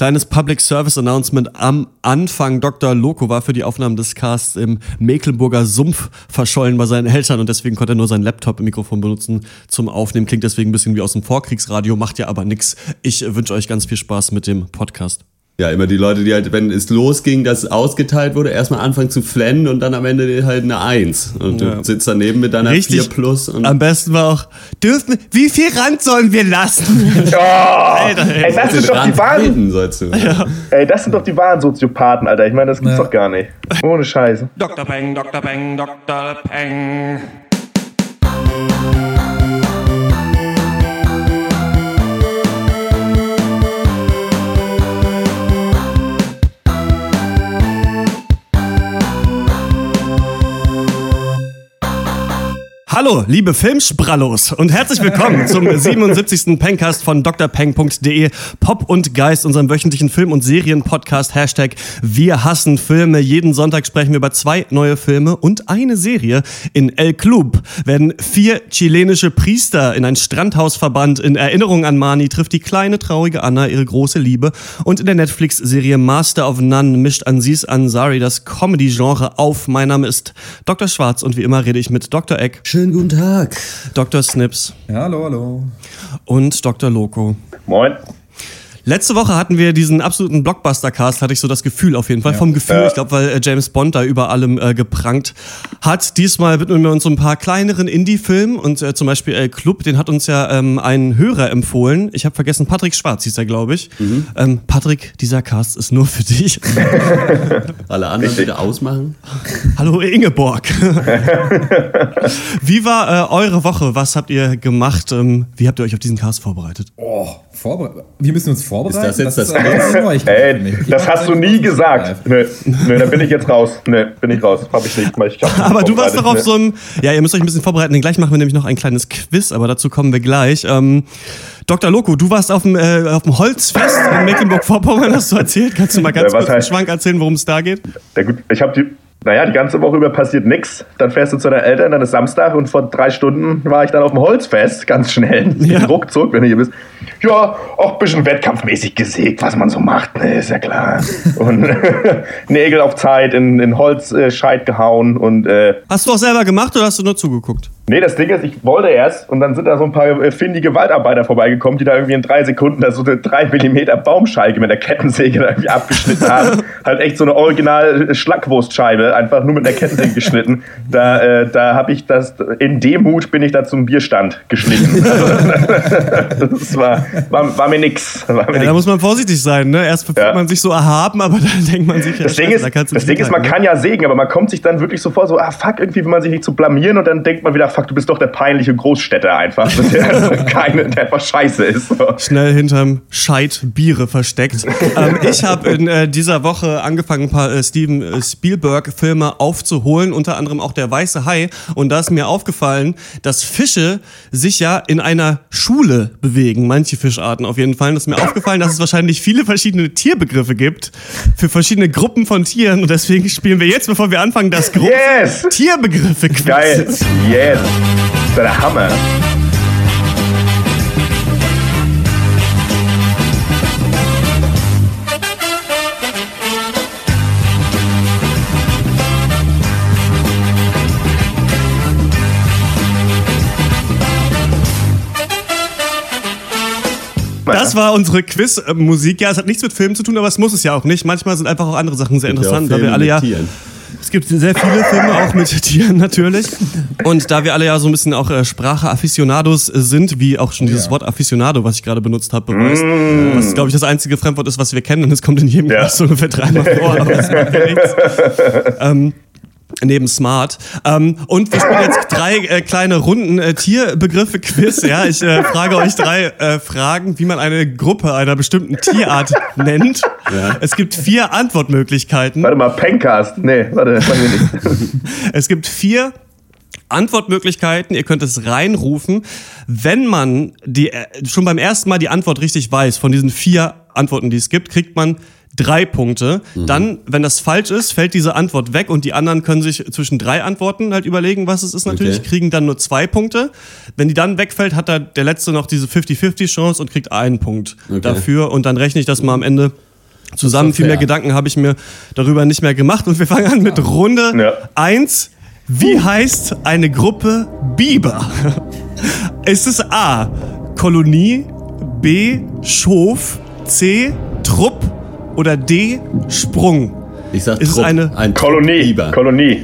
Kleines Public Service Announcement am Anfang. Dr. Loco war für die Aufnahmen des Casts im Mecklenburger Sumpf verschollen bei seinen Eltern und deswegen konnte er nur sein Laptop-Mikrofon benutzen zum Aufnehmen. Klingt deswegen ein bisschen wie aus dem Vorkriegsradio, macht ja aber nix. Ich wünsche euch ganz viel Spaß mit dem Podcast. Ja, immer die Leute, die halt, wenn es losging, dass es ausgeteilt wurde, erstmal anfangen zu flennen und dann am Ende halt eine Eins. Und Ja. du sitzt daneben mit deiner Richtig. 4 Plus und Am besten war auch, dürfen, wie viel Rand sollen wir lassen? Oh, Alter, ey. ey, das sind doch die wahren, du. ey, das sind doch die wahren Soziopathen, Alter. Ich meine, das gibt's Ja. doch gar nicht. Ohne Scheiße. Dr. Peng, Dr. Peng, Dr. Peng. Hallo, liebe Filmsprallos und herzlich willkommen zum 77. Pencast von drpeng.de, Pop und Geist, unserem wöchentlichen Film- und Serien-Podcast. Hashtag Wir hassen Filme. Jeden Sonntag sprechen wir über zwei neue Filme und eine Serie. In El Club werden vier chilenische Priester in ein Strandhaus verbannt. In Erinnerung an Mani trifft die kleine, traurige Anna ihre große Liebe. Und in der Netflix-Serie Master of None mischt Aziz Ansari das Comedy-Genre auf. Mein Name ist Dr. Schwarz und wie immer rede ich mit Dr. Eck. Schönen guten Tag. Dr. Snips Ja, hallo, hallo. und Dr. Loco. Moin. Letzte Woche hatten wir diesen absoluten Blockbuster-Cast, hatte ich so das Gefühl auf jeden Fall. Vom Gefühl, Ja. ich glaube, weil äh, James Bond da über allem äh, geprangt hat. Diesmal widmen wir uns so ein paar kleineren Indie-Filmen und äh, zum Beispiel El Club, den hat uns ja ähm, ein Hörer empfohlen. Ich habe vergessen, Patrick Schwarz hieß er, glaube ich. Ähm, Patrick, dieser Cast ist nur für dich. Alle anderen bitte ausmachen. Hallo Ingeborg. Wie war äh, eure Woche? Was habt ihr gemacht? Ähm, wie habt ihr euch auf diesen Cast vorbereitet? Oh, vorbereitet. Wir müssen uns vorbereiten. Ist das jetzt das Neuigkeit für mich. Ey, das hast du nie gesagt. Nö, nö, da bin ich jetzt raus. Nö, bin ich raus. Hab ich nicht. Ich hab Aber du warst doch auf so einem. Ja, ihr müsst euch ein bisschen vorbereiten. denn Gleich machen wir nämlich noch ein kleines Quiz, aber dazu kommen wir gleich. Ähm, Dr. Loco, du warst auf dem, äh, auf dem Holzfest in Mecklenburg-Vorpommern, hast du erzählt. Kannst du mal ganz Ja, kurz einen Schwank erzählen, worum es da geht? Ja gut, ich habe die, naja, die ganze Woche über passiert nix. Dann fährst du zu deinen Eltern, dann ist Samstag und vor drei Stunden war ich dann auf dem Holzfest, ganz schnell, Ja. ruckzuck, wenn du hier bist. Ja, auch ein bisschen wettkampfmäßig gesägt, was man so macht, ne, ist ja klar. Und Nägel auf Zeit in, in Holzscheit gehauen und äh, Hast du auch selber gemacht oder hast du nur zugeguckt? Nee, das Ding ist, ich wollte erst und dann sind da so ein paar äh, findige Waldarbeiter vorbeigekommen, die da irgendwie in drei Sekunden da so eine 3 mm Baumscheibe mit der Kettensäge da irgendwie abgeschnitten haben. halt echt so eine original Schlackwurstscheibe, einfach nur mit einer Kettensäge geschnitten. Da, äh, da habe ich das, in Demut bin ich da zum Bierstand geschnitten. das war, war, war mir nix. War mir Ja, nix. da muss man vorsichtig sein, ne? Erst fühlt Ja. man sich so erhaben, aber dann denkt man sich, ja, Das Ding ist, da das Ding ist, man mithalten, kann ja sägen, aber man kommt sich dann wirklich so vor, so, ah fuck, irgendwie will man sich nicht zu blamieren und dann denkt man wieder, fuck, du bist doch der peinliche Großstädter einfach, der, keine, der einfach scheiße ist. Schnell hinterm Scheit Biere versteckt. ähm, ich habe in äh, dieser Woche angefangen, ein paar äh, Steven äh, Spielberg-Filme aufzuholen, unter anderem auch Der Weiße Hai. Und da ist mir aufgefallen, dass Fische sich ja in einer Schule bewegen, manche Fischarten auf jeden Fall. Und es ist mir aufgefallen, dass es wahrscheinlich viele verschiedene Tierbegriffe gibt für verschiedene Gruppen von Tieren. Und deswegen spielen wir jetzt, bevor wir anfangen, das Gruppen Yes! Tierbegriffe-Quiz. Geil, yes. Das ist der Hammer. Das war unsere Quiz-Musik. Ja, es hat nichts mit Filmen zu tun, aber es muss es ja auch nicht. Manchmal sind einfach auch andere Sachen sehr interessant, Ja, da wir alle ja. Es gibt sehr viele Filme auch mit Tieren natürlich. Und da wir alle ja so ein bisschen auch äh, Sprache-Afficionados äh, sind, wie auch schon dieses ja. Wort Afficionado, was ich gerade benutzt habe, beweist. Was, glaube ich, das einzige Fremdwort ist, was wir kennen. Und es kommt in jedem Ja. Cast so ungefähr dreimal vor, aber es macht ja nichts. Ähm, Neben Smart. Ähm, und wir spielen jetzt drei äh, kleine Runden äh, Tierbegriffe-Quiz. Ja, ich äh, frage euch drei äh, Fragen, wie man eine Gruppe einer bestimmten Tierart nennt. Ja. Es gibt vier Antwortmöglichkeiten. Warte mal, Pencast. Nee, warte, das machen wir nicht. Es gibt vier Antwortmöglichkeiten. Ihr könnt es reinrufen. Wenn man die, äh, schon beim ersten Mal die Antwort richtig weiß, von diesen vier Antworten, die es gibt, kriegt man drei Punkte. Dann, wenn das falsch ist, fällt diese Antwort weg und die anderen können sich zwischen drei Antworten halt überlegen, was es ist natürlich, Okay. kriegen dann nur zwei Punkte. Wenn die dann wegfällt, hat da der Letzte noch diese 50-50 Chance und kriegt einen Punkt Okay. dafür und dann rechne ich das mal am Ende Zusammen viel mehr Gedanken habe ich mir darüber nicht mehr gemacht. Und wir fangen an mit Runde Ja. 1. Wie heißt eine Gruppe Biber? Ist es A. Kolonie, B. Schof, C. Trupp oder D. Sprung? Ich sag Ist es Trupp, eine ein Kolonie. Biber. Kolonie.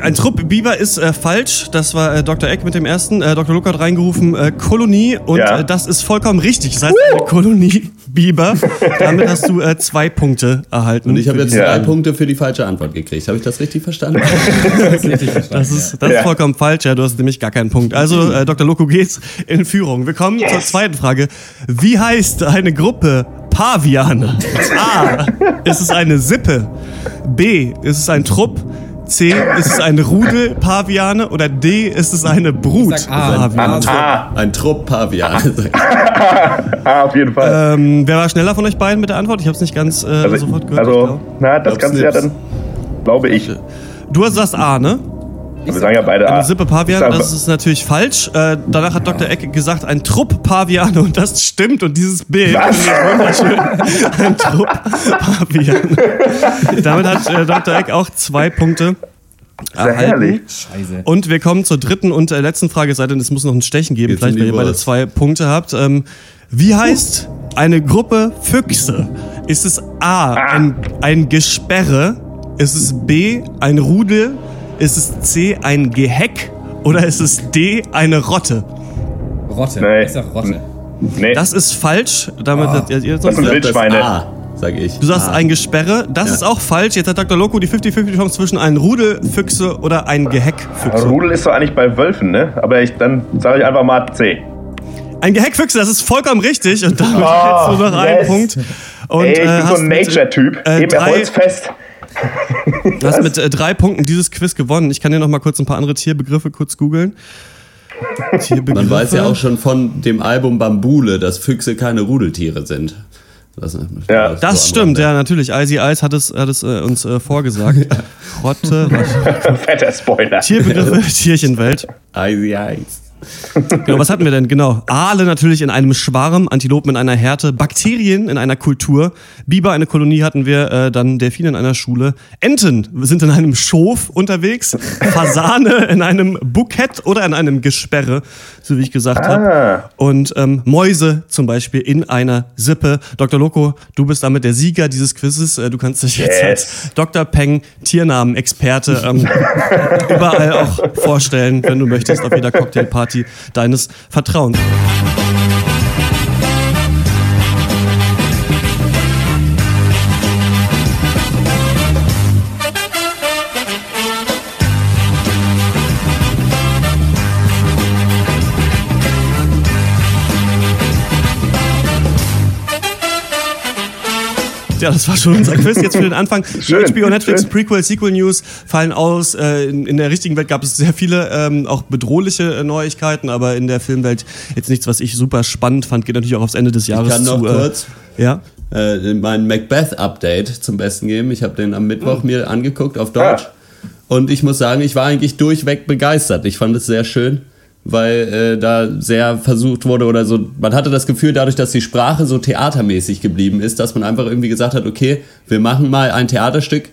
Ein Trupp Biber ist äh, falsch. Das war äh, Dr. Eck mit dem ersten. Äh, Dr. Luca hat reingerufen äh, Kolonie und Ja. äh, das ist vollkommen richtig. Das heißt eine Kolonie Biber. Damit hast du äh, zwei Punkte erhalten. Und ich habe jetzt Ja. drei Punkte für die falsche Antwort gekriegt. Habe ich das richtig verstanden? Das ist, das ist Ja. vollkommen falsch, ja, du hast nämlich gar keinen Punkt. Also, äh, Dr. Loco geht's in Führung. Wir kommen zur zweiten Frage. Wie heißt eine Gruppe Paviane? A. Ist es eine Sippe? B. Ist es ein Trupp? C. Ist es ein Rudel Paviane? Oder D. Ist es eine Brut Ich sag A. Paviane? Ah, Ein Trupp Pavian. ah, auf jeden Fall. Ähm, wer war schneller von euch beiden mit der Antwort? Ich habe es nicht ganz äh, also, sofort gehört. also na, das du ja dann, glaube ich. Du hast das A, ne? Wir sagen ja beide Eine A. Sippe Pavian, sag- das ist natürlich falsch. Äh, danach hat Dr. Ecke gesagt, ein Trupp Pavian und das stimmt. Und dieses Bild Was? ist wunderschön. Ein Trupp Pavian. Damit hat äh, Dr. Eck auch zwei Punkte Sehr erhalten. herrlich. Scheiße. Und wir kommen zur dritten und äh, letzten Frage, es sei denn, es muss noch ein Stechen geben, Geht's vielleicht, weil die ihr beide zwei Punkte habt. Ähm, wie heißt eine Gruppe Füchse? Ist es A, ein, ein Gesperre? Ist es B, ein Rudel? Ist es C, ein Geheck? Oder ist es D, eine Rotte? Rotte. Nee. Ich sag Rotte. Nee, Das ist falsch. Damit Ah. hat ihr, ihr Das sonst sind Das Wildschweine. A, sage ich. Du sagst A. ein Gesperre. Das Ja. ist auch falsch. Jetzt hat Dr. Loco die 50-50 Chance zwischen ein Rudel Füchse oder ein Geheckfüchse. Rudel ist doch eigentlich bei Wölfen, ne? Aber ich, dann sage ich einfach mal C. Ein Geheckfüchse, das ist vollkommen richtig. Und damit Oh, jetzt nur noch einen yes. Punkt. Und, Ey, ich äh, bin so ein Nature-Typ. äh, Eben holzfest. Du hast mit äh, drei Punkten dieses Quiz gewonnen. Ich kann dir noch mal kurz ein paar andere Tierbegriffe kurz googeln. Tierbegriffe. Man weiß ja auch schon von dem Album Bambule, dass Füchse keine Rudeltiere sind. Das, Ja. Das so stimmt, ja, natürlich. Icy Ice hat es, hat es äh, uns äh, vorgesagt. Rotte. Fetter Spoiler. Tierbegriffe, Tierchenwelt. Icy Ice. Genau, was hatten wir denn? Genau. Aale natürlich in einem Schwarm, Antilopen in einer Härte, Bakterien in einer Kultur, Biber eine Kolonie hatten wir, äh, dann Delfine in einer Schule, Enten sind in einem Schof unterwegs, Fasane in einem Bukett oder in einem Gesperre, so wie ich gesagt Ah. habe. Und ähm, Mäuse zum Beispiel in einer Sippe. Dr. Loco, du bist damit der Sieger dieses Quizzes. Äh, du kannst dich jetzt Yes. als Dr. Peng, Tiernamen-Experte, ähm, überall auch vorstellen, wenn du möchtest, auf jeder Cocktailparty deines Vertrauens. Ja, das war schon unser Quiz jetzt für den Anfang. Schön, HBO Netflix schön. Prequel, Sequel News fallen aus. Äh, in, in der richtigen Welt gab es sehr viele ähm, auch bedrohliche äh, Neuigkeiten, aber in der Filmwelt jetzt nichts, was ich super spannend fand. Geht natürlich auch aufs Ende des Jahres kann noch zu. kurz- Äh, ja. äh, mein Macbeth-Update zum Besten geben. Ich habe den am Mittwoch mir angeguckt auf Deutsch. Ah. Und ich muss sagen, ich war eigentlich durchweg begeistert. Ich fand es sehr schön, weil äh, da sehr versucht wurde oder so. Man hatte das Gefühl, dadurch, dass die Sprache so theatermäßig geblieben ist, dass man einfach irgendwie gesagt hat, okay, wir machen mal ein Theaterstück,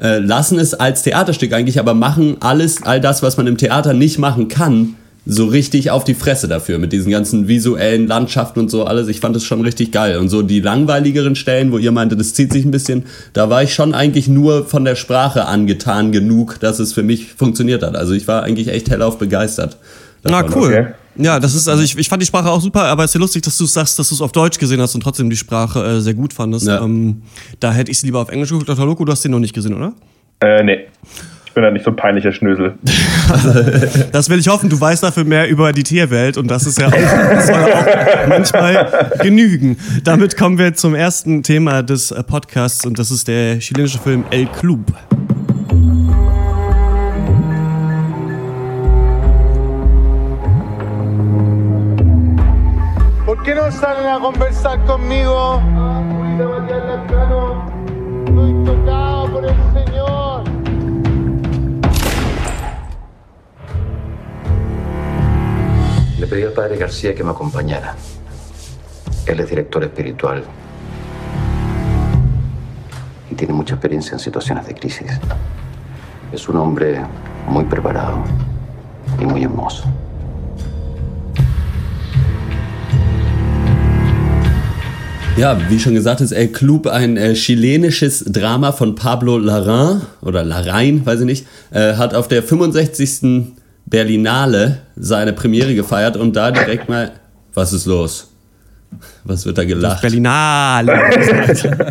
äh, lassen es als Theaterstück eigentlich, aber machen alles, all das, was man im Theater nicht machen kann, so richtig auf die Fresse dafür mit diesen ganzen visuellen Landschaften und so alles. Ich fand es schon richtig geil. Und so die langweiligeren Stellen, wo ihr meinte, das zieht sich ein bisschen, da war ich schon eigentlich nur von der Sprache angetan genug, dass es für mich funktioniert hat. Also ich war eigentlich echt hellauf begeistert. Na davon. cool. Okay. Ja, das ist, also ich, ich fand die Sprache auch super, aber es ist ja lustig, dass du sagst, dass du es auf Deutsch gesehen hast und trotzdem die Sprache äh, sehr gut fandest. Ja. Ähm, da hätte ich es lieber auf Englisch geguckt. Dr. Loco, du hast den noch nicht gesehen, oder? Äh, nee. Ich bin da nicht so ein peinlicher Schnösel. Das will ich hoffen. Du weißt dafür mehr über die Tierwelt und das ist ja auch, das soll auch manchmal genügen. Damit kommen wir zum ersten Thema des äh, Podcasts und das ist der chilenische Film El Club. ¿Por qué no salen a conversar conmigo? Tocado por el Señor. Le pedí al padre García que me acompañara. Él es director espiritual. tiene mucha experiencia en situaciones de crisis. Es un hombre muy preparado y muy hermoso. Ja, wie schon gesagt ist El Club ein äh, chilenisches Drama von Pablo Larraín oder Larraín, weiß ich nicht, äh, hat auf der 65. Berlinale seine Premiere gefeiert und da direkt mal, was ist los? Was wird da gelacht? Berlinale.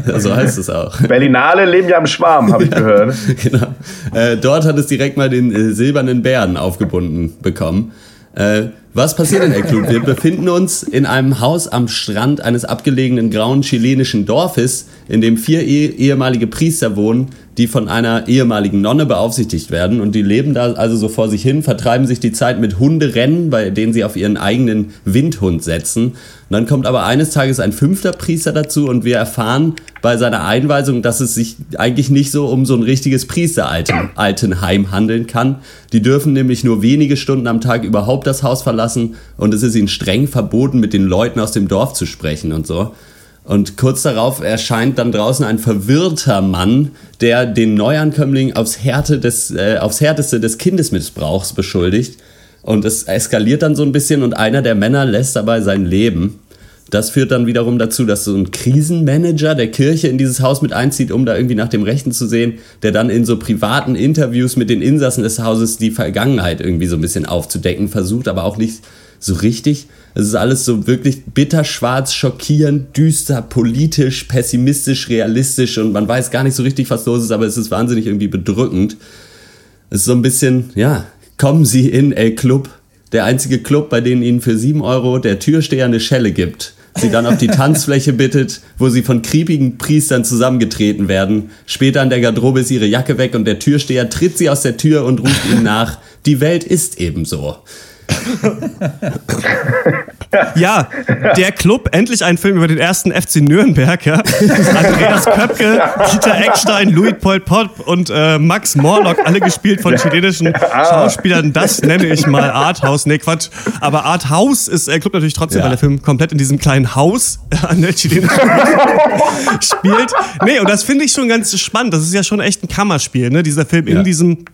so heißt es auch. Berlinale leben ja im Schwarm, habe ich gehört. genau. Äh, dort hat es direkt mal den äh, silbernen Bären aufgebunden bekommen. Äh, was passiert in El Club? Wir befinden uns in einem Haus am Strand eines abgelegenen grauen chilenischen Dorfes, in dem vier eh ehemalige Priester wohnen, die von einer ehemaligen Nonne beaufsichtigt werden. Und die leben da also so vor sich hin, vertreiben sich die Zeit mit Hunderennen, bei denen sie auf ihren eigenen Windhund setzen. Und dann kommt aber eines Tages ein fünfter Priester dazu und wir erfahren bei seiner Einweisung, dass es sich eigentlich nicht so um so ein richtiges Priesteraltenheim handeln kann. Die dürfen nämlich nur wenige Stunden am Tag überhaupt das Haus verlassen und es ist ihnen streng verboten, mit den Leuten aus dem Dorf zu sprechen und so. Und kurz darauf erscheint dann draußen ein verwirrter Mann, der den Neuankömmling aufs, Härte des, äh, aufs Härteste des Kindesmissbrauchs beschuldigt. Und es eskaliert dann so ein bisschen und einer der Männer lässt dabei sein Leben. Das führt dann wiederum dazu, dass so ein Krisenmanager der Kirche in dieses Haus mit einzieht, um da irgendwie nach dem Rechten zu sehen, der dann in so privaten Interviews mit den Insassen des Hauses die Vergangenheit irgendwie so ein bisschen aufzudecken versucht, aber auch nicht so richtig. Es ist alles so wirklich bitterschwarz, schockierend, düster, politisch, pessimistisch, realistisch und man weiß gar nicht so richtig, was los ist, aber es ist wahnsinnig irgendwie bedrückend. Es ist so ein bisschen, ja, kommen Sie in El Club, der einzige Club, bei dem Ihnen für 7 Euro der Türsteher eine Schelle gibt. Sie dann auf die Tanzfläche bittet, wo sie von kriepigen Priestern zusammengetreten werden. Später an der Garderobe ist ihre Jacke weg und der Türsteher tritt sie aus der Tür und ruft ihnen nach, die Welt ist ebenso. Ja, der Club, endlich ein Film über den ersten FC Nürnberg. Ja. Andreas Köpke, Dieter Eckstein, Louis Paul Popp und äh, Max Morlock, alle gespielt von chilenischen Schauspielern. Das nenne ich mal Arthouse. Nee, Quatsch. Aber Arthouse ist der Club natürlich trotzdem, Ja. weil der Film komplett in diesem kleinen Haus an der chilenischen spielt. Nee, und das finde ich schon ganz spannend. Das ist ja schon echt ein Kammerspiel, ne? Dieser Film Ja. in diesem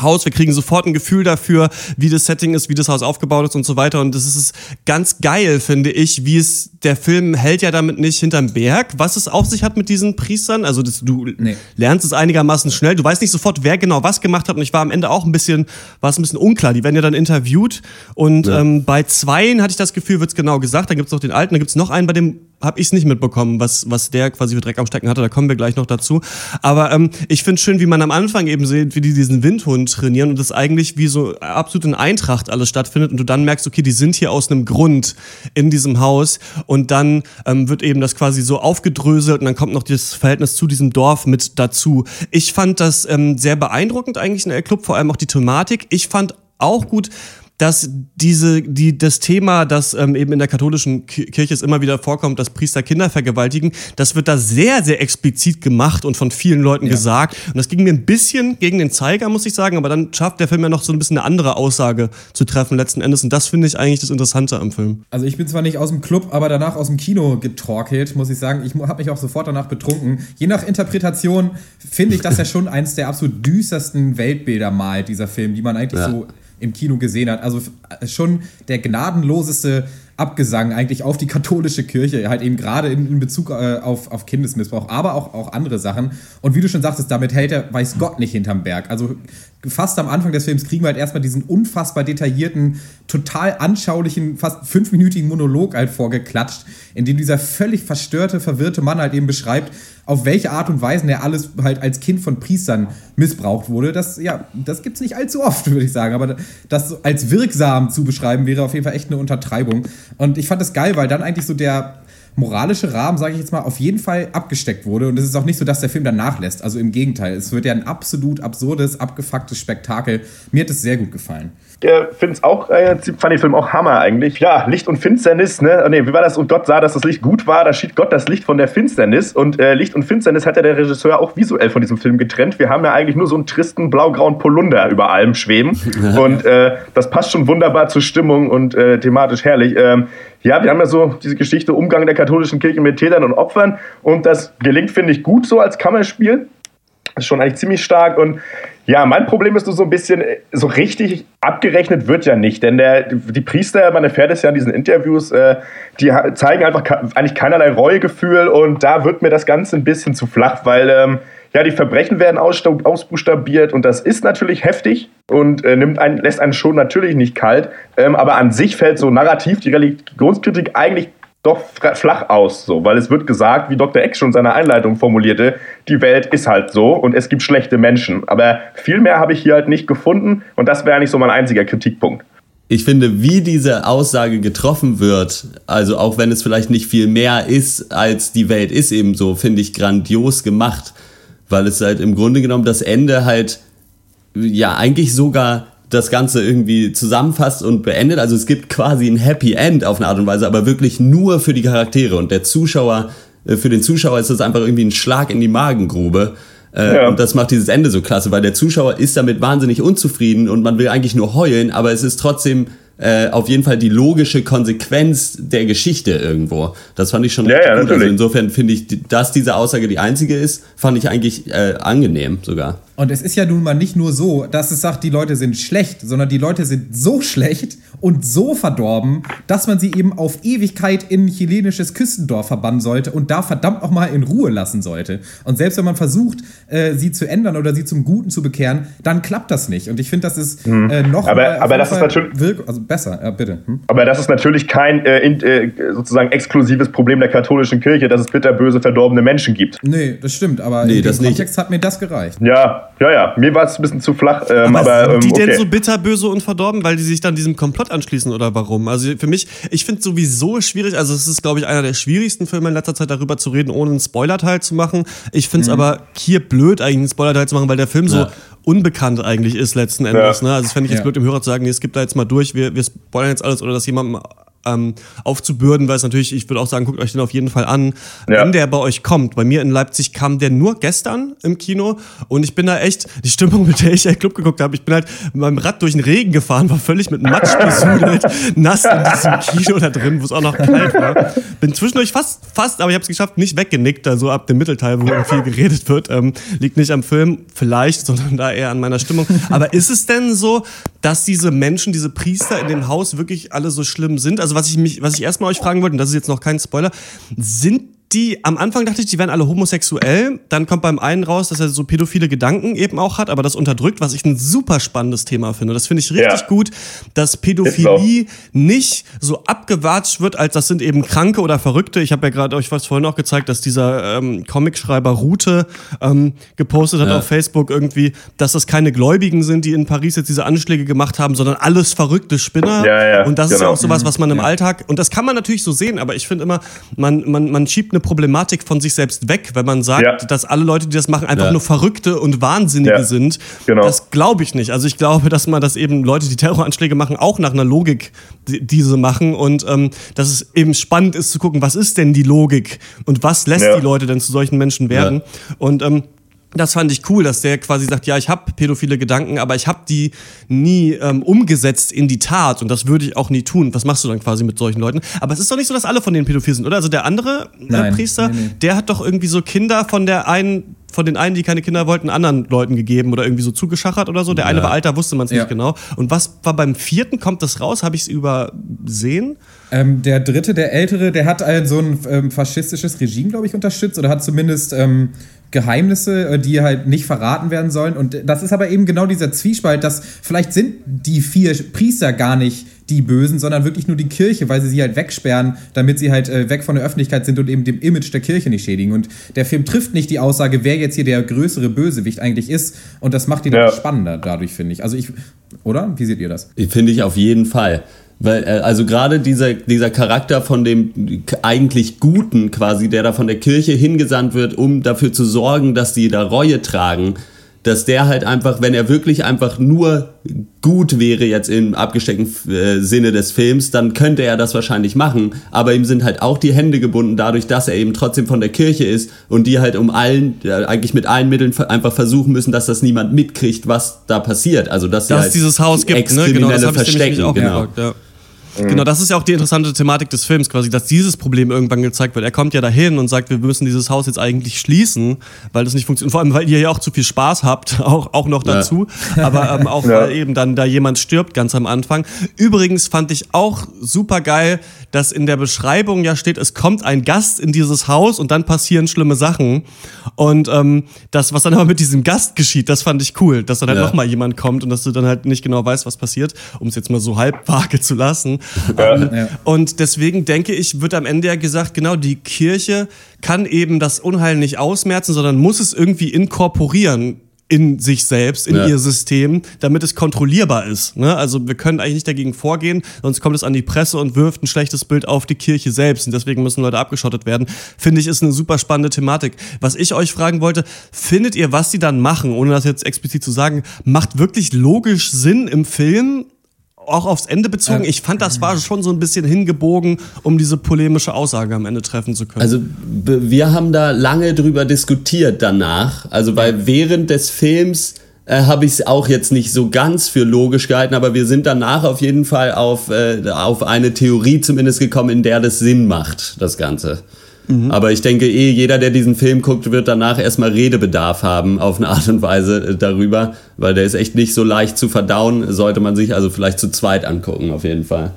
Haus. Wir kriegen sofort ein Gefühl dafür, wie das Setting ist, wie das Haus aufgebaut ist und so weiter. Und das ist ganz geil, finde ich, wie es, der Film hält ja damit nicht hinterm Berg, was es auf sich hat mit diesen Priestern. Also das, du Nee. lernst es einigermaßen schnell. Du weißt nicht sofort, wer genau was gemacht hat. Und ich war am Ende auch ein bisschen, war es ein bisschen unklar. Die werden ja dann interviewt. Und ähm, bei zweien hatte ich das Gefühl, wird's genau gesagt. Dann gibt's noch den alten, dann gibt's noch einen, bei dem habe ich es nicht mitbekommen, was, was der quasi für Dreck am Stecken hatte. Da kommen wir gleich noch dazu. Aber ähm, ich finde schön, wie man am Anfang eben sieht, wie die diesen Windhund trainieren und das eigentlich wie so absolut in Eintracht alles stattfindet und du dann merkst, okay, die sind hier aus einem Grund in diesem Haus und dann ähm, wird eben das quasi so aufgedröselt und dann kommt noch das Verhältnis zu diesem Dorf mit dazu. Ich fand das ähm, sehr beeindruckend eigentlich in der Club, vor allem auch die Thematik. Ich fand auch gut, dass diese, die, das Thema, das ähm, eben in der katholischen Ki- Kirche es immer wieder vorkommt, dass Priester Kinder vergewaltigen, das wird da sehr, sehr explizit gemacht und von vielen Leuten gesagt. Und das ging mir ein bisschen gegen den Zeiger, muss ich sagen, aber dann schafft der Film ja noch so ein bisschen eine andere Aussage zu treffen letzten Endes. Und das finde ich eigentlich das Interessante am Film. Also ich bin zwar nicht aus dem Club, aber danach aus dem Kino getorkelt, muss ich sagen. Ich habe mich auch sofort danach betrunken. Je nach Interpretation finde ich, dass er schon eins der absolut düstersten Weltbilder malt, dieser Film, die man eigentlich Ja. so im Kino gesehen hat. Also f- schon der gnadenloseste Abgesang eigentlich auf die katholische Kirche, halt eben gerade in, in Bezug äh, auf, auf Kindesmissbrauch, aber auch, auch andere Sachen. Und wie du schon sagtest, damit hält er, weiß Gott, nicht hinterm Berg. Also fast am Anfang des Films kriegen wir halt erstmal diesen unfassbar detaillierten, total anschaulichen, fast fünfminütigen Monolog halt vorgeklatscht, in dem dieser völlig verstörte, verwirrte Mann halt eben beschreibt, auf welche Art und Weise er alles halt als Kind von Priestern missbraucht wurde. Das, ja, das gibt's nicht allzu oft, würde ich sagen. Aber das als wirksam zu beschreiben, wäre auf jeden Fall echt eine Untertreibung. Und ich fand das geil, weil dann eigentlich so der moralische Rahmen, sage ich jetzt mal, auf jeden Fall abgesteckt wurde. Und es ist auch nicht so, dass der Film dann nachlässt. Also im Gegenteil. Es wird ja ein absolut absurdes, abgefucktes Spektakel. Mir hat es sehr gut gefallen. Äh, finde es auch, äh, fand den Film auch Hammer eigentlich. Ja, Licht und Finsternis, ne? Oh, nee, wie war das? Und Gott sah, dass das Licht gut war, da schied Gott das Licht von der Finsternis. Und äh, Licht und Finsternis hat ja der Regisseur auch visuell von diesem Film getrennt. Wir haben ja eigentlich nur so einen tristen blau-grauen Polunder über allem schweben. und äh, das passt schon wunderbar zur Stimmung und äh, thematisch herrlich. Ähm, ja, wir haben ja so diese Geschichte Umgang der katholischen Kirche mit Tätern und Opfern. Und das gelingt, finde ich, gut so als Kammerspiel. Das ist schon eigentlich ziemlich stark. Und ja, mein Problem ist nur so ein bisschen, so richtig abgerechnet wird ja nicht. Denn der, die Priester, man erfährt es ja in diesen Interviews, äh, die zeigen einfach eigentlich keinerlei Reuegefühl. Und da wird mir das Ganze ein bisschen zu flach, weil ähm, ja, die Verbrechen werden ausbuchstabiert und das ist natürlich heftig und äh, nimmt einen, lässt einen schon natürlich nicht kalt. Ähm, aber an sich fällt so narrativ die Religionskritik eigentlich doch flach aus, so, weil es wird gesagt, wie Dr. Eck schon in seiner Einleitung formulierte, die Welt ist halt so und es gibt schlechte Menschen. Aber viel mehr habe ich hier halt nicht gefunden und das wäre eigentlich so mein einziger Kritikpunkt. Ich finde, wie diese Aussage getroffen wird, also auch wenn es vielleicht nicht viel mehr ist, als die Welt ist eben so, finde ich grandios gemacht, weil es halt im Grunde genommen das Ende halt ja eigentlich sogar das Ganze irgendwie zusammenfasst und beendet. Also es gibt quasi ein Happy End auf eine Art und Weise, aber wirklich nur für die Charaktere. Und der Zuschauer, äh, für den Zuschauer ist das einfach irgendwie ein Schlag in die Magengrube. Äh, ja. Und das macht dieses Ende so klasse, weil der Zuschauer ist damit wahnsinnig unzufrieden und man will eigentlich nur heulen, aber es ist trotzdem äh, auf jeden Fall die logische Konsequenz der Geschichte irgendwo. Das fand ich schon ja, ja, gut. Also insofern finde ich, dass diese Aussage die einzige ist, fand ich eigentlich äh, angenehm sogar. Und es ist ja nun mal nicht nur so, dass es sagt, die Leute sind schlecht, sondern die Leute sind so schlecht und so verdorben, dass man sie eben auf Ewigkeit in ein chilenisches Küstendorf verbannen sollte und da verdammt noch mal in Ruhe lassen sollte. Und selbst wenn man versucht, äh, sie zu ändern oder sie zum Guten zu bekehren, dann klappt das nicht. Und ich finde, das ist hm. äh, noch aber, aber das ist natürlich also besser. Ja, bitte. Hm? Aber das ist natürlich kein äh, in, äh, sozusagen exklusives Problem der katholischen Kirche, dass es bitterböse verdorbene Menschen gibt. Nee, das stimmt. Aber nee, in dem Kontext nicht. hat mir das gereicht. Ja, ja, ja. Mir war es ein bisschen zu flach. Ähm, aber, aber sind die ähm, okay. denn so bitterböse und verdorben, weil die sich dann diesem Komplott anschließen oder warum? Also für mich, ich finde sowieso schwierig, also es ist, glaube ich, einer der schwierigsten Filme in letzter Zeit darüber zu reden, ohne einen Spoilerteil zu machen. Ich finde es Mhm. aber hier blöd, eigentlich einen Spoilerteil zu machen, weil der Film so Ja. unbekannt eigentlich ist letzten Endes. Ja. Ne? Also das fände ich jetzt Ja. blöd, dem Hörer zu sagen, nee, skip da jetzt mal durch, wir, wir spoilern jetzt alles oder das jemandem ähm, aufzubürden, weil es natürlich, ich würde auch sagen, guckt euch den auf jeden Fall an, Ja. wenn der bei euch kommt. Bei mir in Leipzig kam der nur gestern im Kino und ich bin da echt, die Stimmung, mit der ich der Club geguckt habe, ich bin halt mit meinem Rad durch den Regen gefahren, war völlig mit Matsch besudelt, nass in diesem Kino da drin, wo es auch noch kalt war. Bin zwischendurch fast, fast, aber ich habe es geschafft, nicht weggenickt, also ab dem Mittelteil, wo viel geredet wird. Ähm, liegt nicht am Film, vielleicht, sondern da eher an meiner Stimmung. Aber ist es denn so, dass diese Menschen, diese Priester in dem Haus wirklich alle so schlimm sind? Also was ich mich, was ich erstmal euch fragen wollte, und das ist jetzt noch kein Spoiler, sind die, am Anfang dachte ich, die wären alle homosexuell. Dann kommt beim einen raus, dass er so pädophile Gedanken eben auch hat, aber das unterdrückt, was ich ein super spannendes Thema finde. Das finde ich richtig Ja. gut, dass Pädophilie nicht so abgewatscht wird, als das sind eben Kranke oder Verrückte. Ich habe ja gerade euch was vorhin auch gezeigt, dass dieser ähm, Comicschreiber Rute ähm, gepostet hat Ja. auf Facebook irgendwie, dass das keine Gläubigen sind, die in Paris jetzt diese Anschläge gemacht haben, sondern alles verrückte Spinner. Ja, ja, und das ist ja genau. auch sowas, was man im Alltag, und das kann man natürlich so sehen, aber ich finde immer, man, man, man schiebt eine Problematik von sich selbst weg, wenn man sagt, Ja. dass alle Leute, die das machen, einfach Ja. nur Verrückte und Wahnsinnige Ja, sind. genau. Das glaube ich nicht. Also ich glaube, dass man das eben Leute, die Terroranschläge machen, auch nach einer Logik die- diese machen und ähm, dass es eben spannend ist zu gucken, was ist denn die Logik und was lässt die Leute denn zu solchen Menschen werden. Und ähm, das fand ich cool, dass der quasi sagt, ja, ich habe pädophile Gedanken, aber ich habe die nie ähm, umgesetzt in die Tat und das würde ich auch nie tun. Was machst du dann quasi mit solchen Leuten? Aber es ist doch nicht so, dass alle von denen pädophil sind, oder? Also der andere äh, Nein, Priester, nee, nee. der hat doch irgendwie so Kinder von der einen von den einen, die keine Kinder wollten, anderen Leuten gegeben oder irgendwie so zugeschachert oder so. Der eine Ja. war alter, wusste man es Ja. nicht genau. Und was war beim vierten? Kommt das raus? Habe ich es übersehen? Ähm, der dritte, der ältere, der hat ein, so ein ähm, faschistisches Regime, glaube ich, unterstützt oder hat zumindest ähm, Geheimnisse, äh, die halt nicht verraten werden sollen. Und das ist aber eben genau dieser Zwiespalt, dass vielleicht sind die vier Priester gar nicht die Bösen, sondern wirklich nur die Kirche, weil sie sie halt wegsperren, damit sie halt äh, weg von der Öffentlichkeit sind und eben dem Image der Kirche nicht schädigen. Und der Film trifft nicht die Aussage, wer jetzt hier der größere Bösewicht eigentlich ist. Und das macht ihn Ja. noch spannender dadurch, finde ich. Also ich, oder? Wie seht ihr das? Finde ich auf jeden Fall. Weil, äh, also gerade dieser, dieser Charakter von dem eigentlich Guten quasi, der da von der Kirche hingesandt wird, um dafür zu sorgen, dass die da Reue tragen, dass der halt einfach, wenn er wirklich einfach nur gut wäre jetzt im abgesteckten äh, Sinne des Films, dann könnte er das wahrscheinlich machen. Aber ihm sind halt auch die Hände gebunden dadurch, dass er eben trotzdem von der Kirche ist und die halt um allen, äh, eigentlich mit allen Mitteln einfach versuchen müssen, dass das niemand mitkriegt, was da passiert. Also dass, Dass halt dieses Haus gibt, ne? Genau, das ich verstecken. auch genau. gefragt, ja. Genau, das ist ja auch die interessante Thematik des Films quasi, dass dieses Problem irgendwann gezeigt wird. Er kommt ja dahin und sagt, wir müssen dieses Haus jetzt eigentlich schließen, weil das nicht funktioniert. Vor allem, weil ihr ja auch zu viel Spaß habt, auch, auch noch Ja. dazu. Aber ähm, auch Ja. weil eben dann da jemand stirbt ganz am Anfang. Übrigens fand ich auch super geil, dass in der Beschreibung ja steht, es kommt ein Gast in dieses Haus und dann passieren schlimme Sachen. Und ähm, das, was dann aber mit diesem Gast geschieht, das fand ich cool, dass dann halt Ja. noch mal jemand kommt und dass du dann halt nicht genau weißt, was passiert, um es jetzt mal so halb vage zu lassen. Ähm, Ja. Und deswegen denke ich, wird am Ende ja gesagt, genau, die Kirche kann eben das Unheil nicht ausmerzen, sondern muss es irgendwie inkorporieren in sich selbst, in Ja. ihr System, damit es kontrollierbar ist. Ne? Also wir können eigentlich nicht dagegen vorgehen, sonst kommt es an die Presse und wirft ein schlechtes Bild auf die Kirche selbst. Und deswegen müssen Leute abgeschottet werden. Finde ich, ist eine super spannende Thematik. Was ich euch fragen wollte, findet ihr, was sie dann machen, ohne das jetzt explizit zu sagen, macht wirklich logisch Sinn im Film? Auch aufs Ende bezogen. Ich fand, das war schon so ein bisschen hingebogen, um diese polemische Aussage am Ende treffen zu können. Also wir haben da lange drüber diskutiert danach. Also weil während des Films äh, habe ich es auch jetzt nicht so ganz für logisch gehalten, aber wir sind danach auf jeden Fall auf, äh, auf eine Theorie zumindest gekommen, in der das Sinn macht, das Ganze. Aber ich denke eh, jeder, der diesen Film guckt, wird danach erstmal Redebedarf haben auf eine Art und Weise äh, darüber, weil der ist echt nicht so leicht zu verdauen, sollte man sich also vielleicht zu zweit angucken, auf jeden Fall.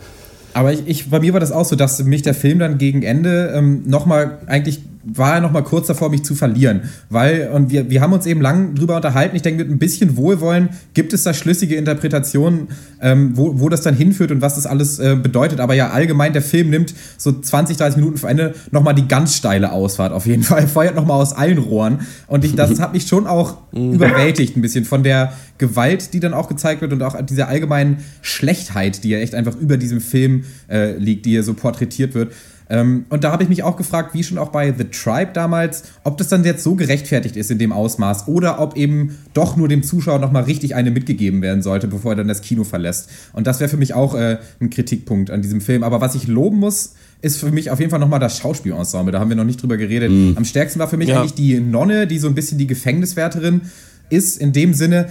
Aber ich, ich, bei mir war das auch so, dass mich der Film dann gegen Ende ähm, nochmal, eigentlich war er nochmal kurz davor, mich zu verlieren. Weil, und wir, wir haben uns eben lang drüber unterhalten, ich denke, mit ein bisschen Wohlwollen gibt es da schlüssige Interpretationen, ähm, wo, wo das dann hinführt und was das alles äh, bedeutet. Aber ja, allgemein, der Film nimmt so 20, 30 Minuten vor Ende nochmal die ganz steile Ausfahrt auf jeden Fall, feuert nochmal aus allen Rohren. Und ich, das hat mich schon auch überwältigt ein bisschen von der Gewalt, die dann auch gezeigt wird und auch dieser allgemeinen Schlechtheit, die ja echt einfach über diesem Film äh, liegt, die hier so porträtiert wird. Ähm, und da habe ich mich auch gefragt, wie schon auch bei The Tribe damals, ob das dann jetzt so gerechtfertigt ist in dem Ausmaß oder ob eben doch nur dem Zuschauer nochmal richtig eine mitgegeben werden sollte, bevor er dann das Kino verlässt. Und das wäre für mich auch äh, ein Kritikpunkt an diesem Film. Aber was ich loben muss, ist für mich auf jeden Fall nochmal das Schauspielensemble. Da haben wir noch nicht drüber geredet. Am stärksten war für mich Ja. eigentlich die Nonne, die so ein bisschen die Gefängniswärterin ist in dem Sinne,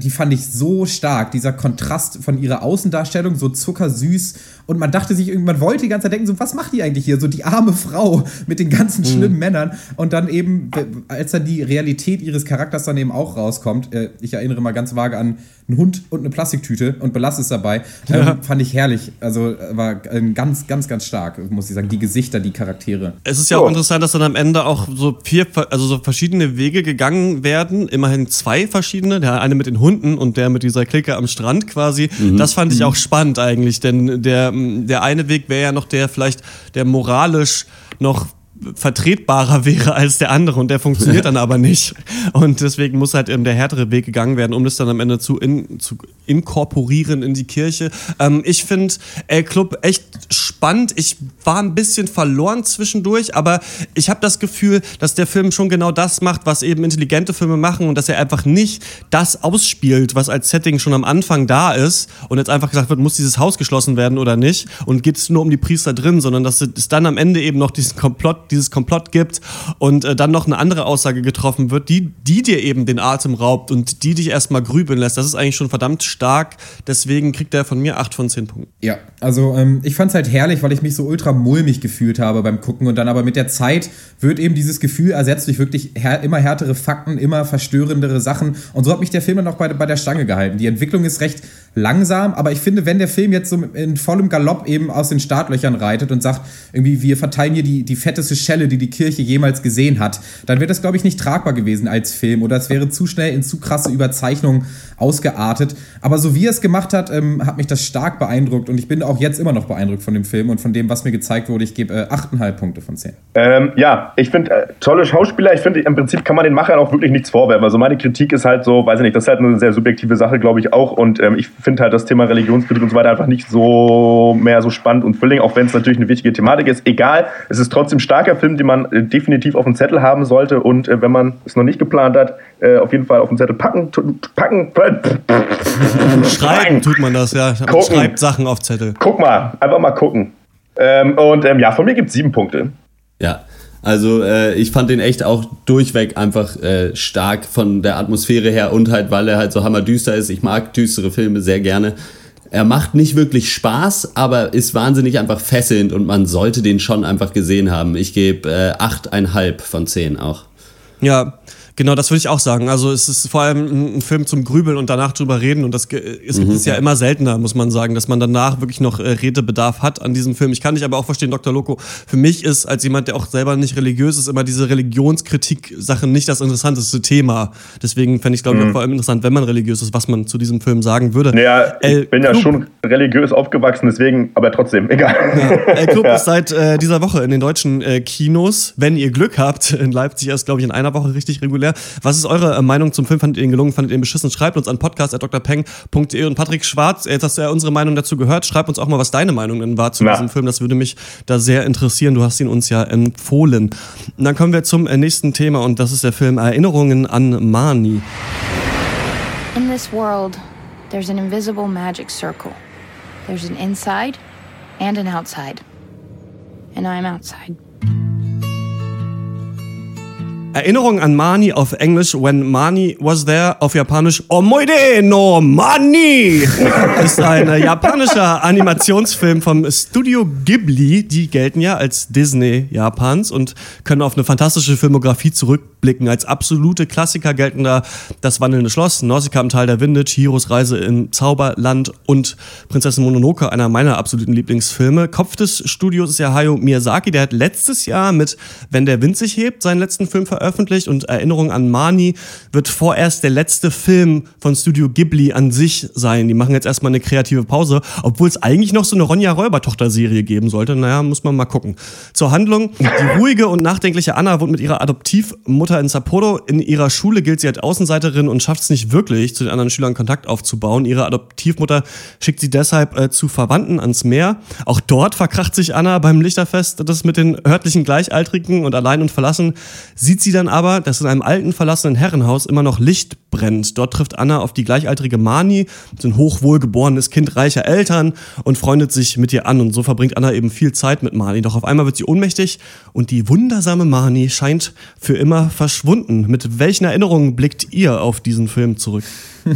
die fand ich so stark, dieser Kontrast von ihrer Außendarstellung, so zuckersüß. Und man dachte sich, irgendwann wollte die ganze Zeit denken, so, was macht die eigentlich hier? So die arme Frau mit den ganzen schlimmen Männern. Und dann eben, als dann die Realität ihres Charakters dann eben auch rauskommt, äh, ich erinnere mal ganz vage an einen Hund und eine Plastiktüte und belasse es dabei, ähm, fand ich herrlich. Also äh, war äh, ganz, ganz, ganz stark, muss ich sagen. Die Gesichter, die Charaktere. Es ist ja So. auch interessant, dass dann am Ende auch so vier, also so verschiedene Wege gegangen werden. Immerhin zwei verschiedene. Der eine mit den Hunden und der mit dieser Clique am Strand quasi. Das fand ich auch spannend eigentlich, denn der, der eine Weg wäre ja noch der vielleicht, der moralisch noch vertretbarer wäre als der andere und der funktioniert dann aber nicht. Und deswegen muss halt eben der härtere Weg gegangen werden, um das dann am Ende zu, in, zu inkorporieren in die Kirche. Ähm, ich finde El Club echt spannend. Ich war ein bisschen verloren zwischendurch, aber ich habe das Gefühl, dass der Film schon genau das macht, was eben intelligente Filme machen und dass er einfach nicht das ausspielt, was als Setting schon am Anfang da ist und jetzt einfach gesagt wird, muss dieses Haus geschlossen werden oder nicht und geht es nur um die Priester drin, sondern dass es dann am Ende eben noch diesen Komplott, dieses Komplott gibt und äh, dann noch eine andere Aussage getroffen wird, die, die dir eben den Atem raubt und die dich erstmal grübeln lässt. Das ist eigentlich schon verdammt stark. Deswegen kriegt er von mir 8 von 10 Punkten. Ja, also ähm, ich fand es halt herrlich, weil ich mich so ultra mulmig gefühlt habe beim Gucken und dann aber mit der Zeit wird eben dieses Gefühl ersetzt durch wirklich här immer härtere Fakten, immer verstörendere Sachen und so hat mich der Film dann auch bei, bei der Stange gehalten. Die Entwicklung ist recht langsam, aber ich finde, wenn der Film jetzt so in vollem Galopp eben aus den Startlöchern reitet und sagt, irgendwie wir verteilen hier die, die fetteste Schelle, die die Kirche jemals gesehen hat, dann wäre das, glaube ich, nicht tragbar gewesen als Film oder es wäre zu schnell in zu krasse Überzeichnung ausgeartet. Aber so wie er es gemacht hat, ähm, hat mich das stark beeindruckt und ich bin auch jetzt immer noch beeindruckt von dem Film und von dem, was mir gezeigt wurde. Ich gebe äh, 8,5 Punkte von 10. Ähm, ja, ich finde, äh, tolle Schauspieler. Ich finde, im Prinzip kann man den Machern auch wirklich nichts vorwerfen. Also meine Kritik ist halt so, weiß ich nicht, das ist halt eine sehr subjektive Sache, glaube ich auch. Und ähm, ich finde halt das Thema Religionskritik und so weiter einfach nicht so mehr so spannend und thrilling, auch wenn es natürlich eine wichtige Thematik ist. Egal, es ist trotzdem stark starker Film, den man äh, definitiv auf dem Zettel haben sollte und äh, wenn man es noch nicht geplant hat, äh, auf jeden Fall auf den Zettel packen, tu- packen, Schreiben tut man das, ja. Man Gucken. schreibt Sachen auf Zettel. guck mal, einfach mal gucken. Ähm, und ähm, ja, von mir gibt es sieben Punkte. Ja, also äh, ich fand den echt auch durchweg einfach äh, stark von der Atmosphäre her und halt, weil er halt so hammerdüster ist. Ich mag düstere Filme sehr gerne. Er macht nicht wirklich Spaß, aber ist wahnsinnig einfach fesselnd und man sollte den schon einfach gesehen haben. Ich gebe äh, 8,5 von 10 auch. Ja, genau, das würde ich auch sagen. Also es ist vor allem ein Film zum Grübeln und danach drüber reden und das ist, ist ja immer seltener, muss man sagen, dass man danach wirklich noch äh, Redebedarf hat an diesem Film. Ich kann dich aber auch verstehen, Dr. Loco. Für mich ist, als jemand, der auch selber nicht religiös ist, immer diese Religionskritik-Sache nicht das interessanteste Thema. Deswegen fände ich, glaube ich, auch vor allem interessant, wenn man religiös ist, was man zu diesem Film sagen würde. Naja, El ich bin ja schon religiös aufgewachsen, deswegen, aber trotzdem, egal. El Club ist seit äh, dieser Woche in den deutschen äh, Kinos. Wenn ihr Glück habt, in Leipzig erst, glaube ich, in einer Woche richtig regulär. Was ist eure äh, Meinung zum Film? Fandet ihr ihn gelungen? Fandet ihr ihn beschissen? Schreibt uns an podcast.drpeng.de und Patrick Schwarz, jetzt hast du ja unsere Meinung dazu gehört. Schreib uns auch mal, was deine Meinung denn war zu Na. diesem Film. Das würde mich da sehr interessieren. Du hast ihn uns ja empfohlen. Und dann kommen wir zum äh, nächsten Thema und das ist der Film Erinnerungen an Mani. In this world, there's an invisible magic circle. There's an inside and an outside. And I'm outside. Erinnerung an Mani auf Englisch When Mani Was There, auf Japanisch Omoide no Mani ist ein japanischer Animationsfilm vom Studio Ghibli. Die gelten ja als Disney Japans und können auf eine fantastische Filmografie zurückblicken. Als absolute Klassiker gelten da Das wandelnde Schloss, Nausicaa im Tal der Winde, Chihiros Reise im Zauberland und Prinzessin Mononoke, einer meiner absoluten Lieblingsfilme. Kopf des Studios ist ja Hayao Miyazaki, der hat letztes Jahr mit Wenn der Wind sich hebt seinen letzten Film veröffentlicht und Erinnerung an Mani wird vorerst der letzte Film von Studio Ghibli an sich sein. Die machen jetzt erstmal eine kreative Pause, obwohl es eigentlich noch so eine Ronja Räuber-Tochter-Serie geben sollte. Naja, muss man mal gucken. Zur Handlung. Die ruhige und nachdenkliche Anna wohnt mit ihrer Adoptivmutter in Sapporo. In ihrer Schule gilt sie als Außenseiterin und schafft es nicht wirklich, zu den anderen Schülern Kontakt aufzubauen. Ihre Adoptivmutter schickt sie deshalb äh, zu Verwandten ans Meer. Auch dort verkracht sich Anna beim Lichterfest. Das mit den örtlichen Gleichaltrigen und allein und verlassen sieht sie dann aber, dass in einem alten verlassenen Herrenhaus immer noch Licht brennt. Dort trifft Anna auf die gleichaltrige Mani, so ein hochwohlgeborenes Kind reicher Eltern und freundet sich mit ihr an. Und so verbringt Anna eben viel Zeit mit Mani. Doch auf einmal wird sie ohnmächtig und die wundersame Mani scheint für immer verschwunden. Mit welchen Erinnerungen blickt ihr auf diesen Film zurück?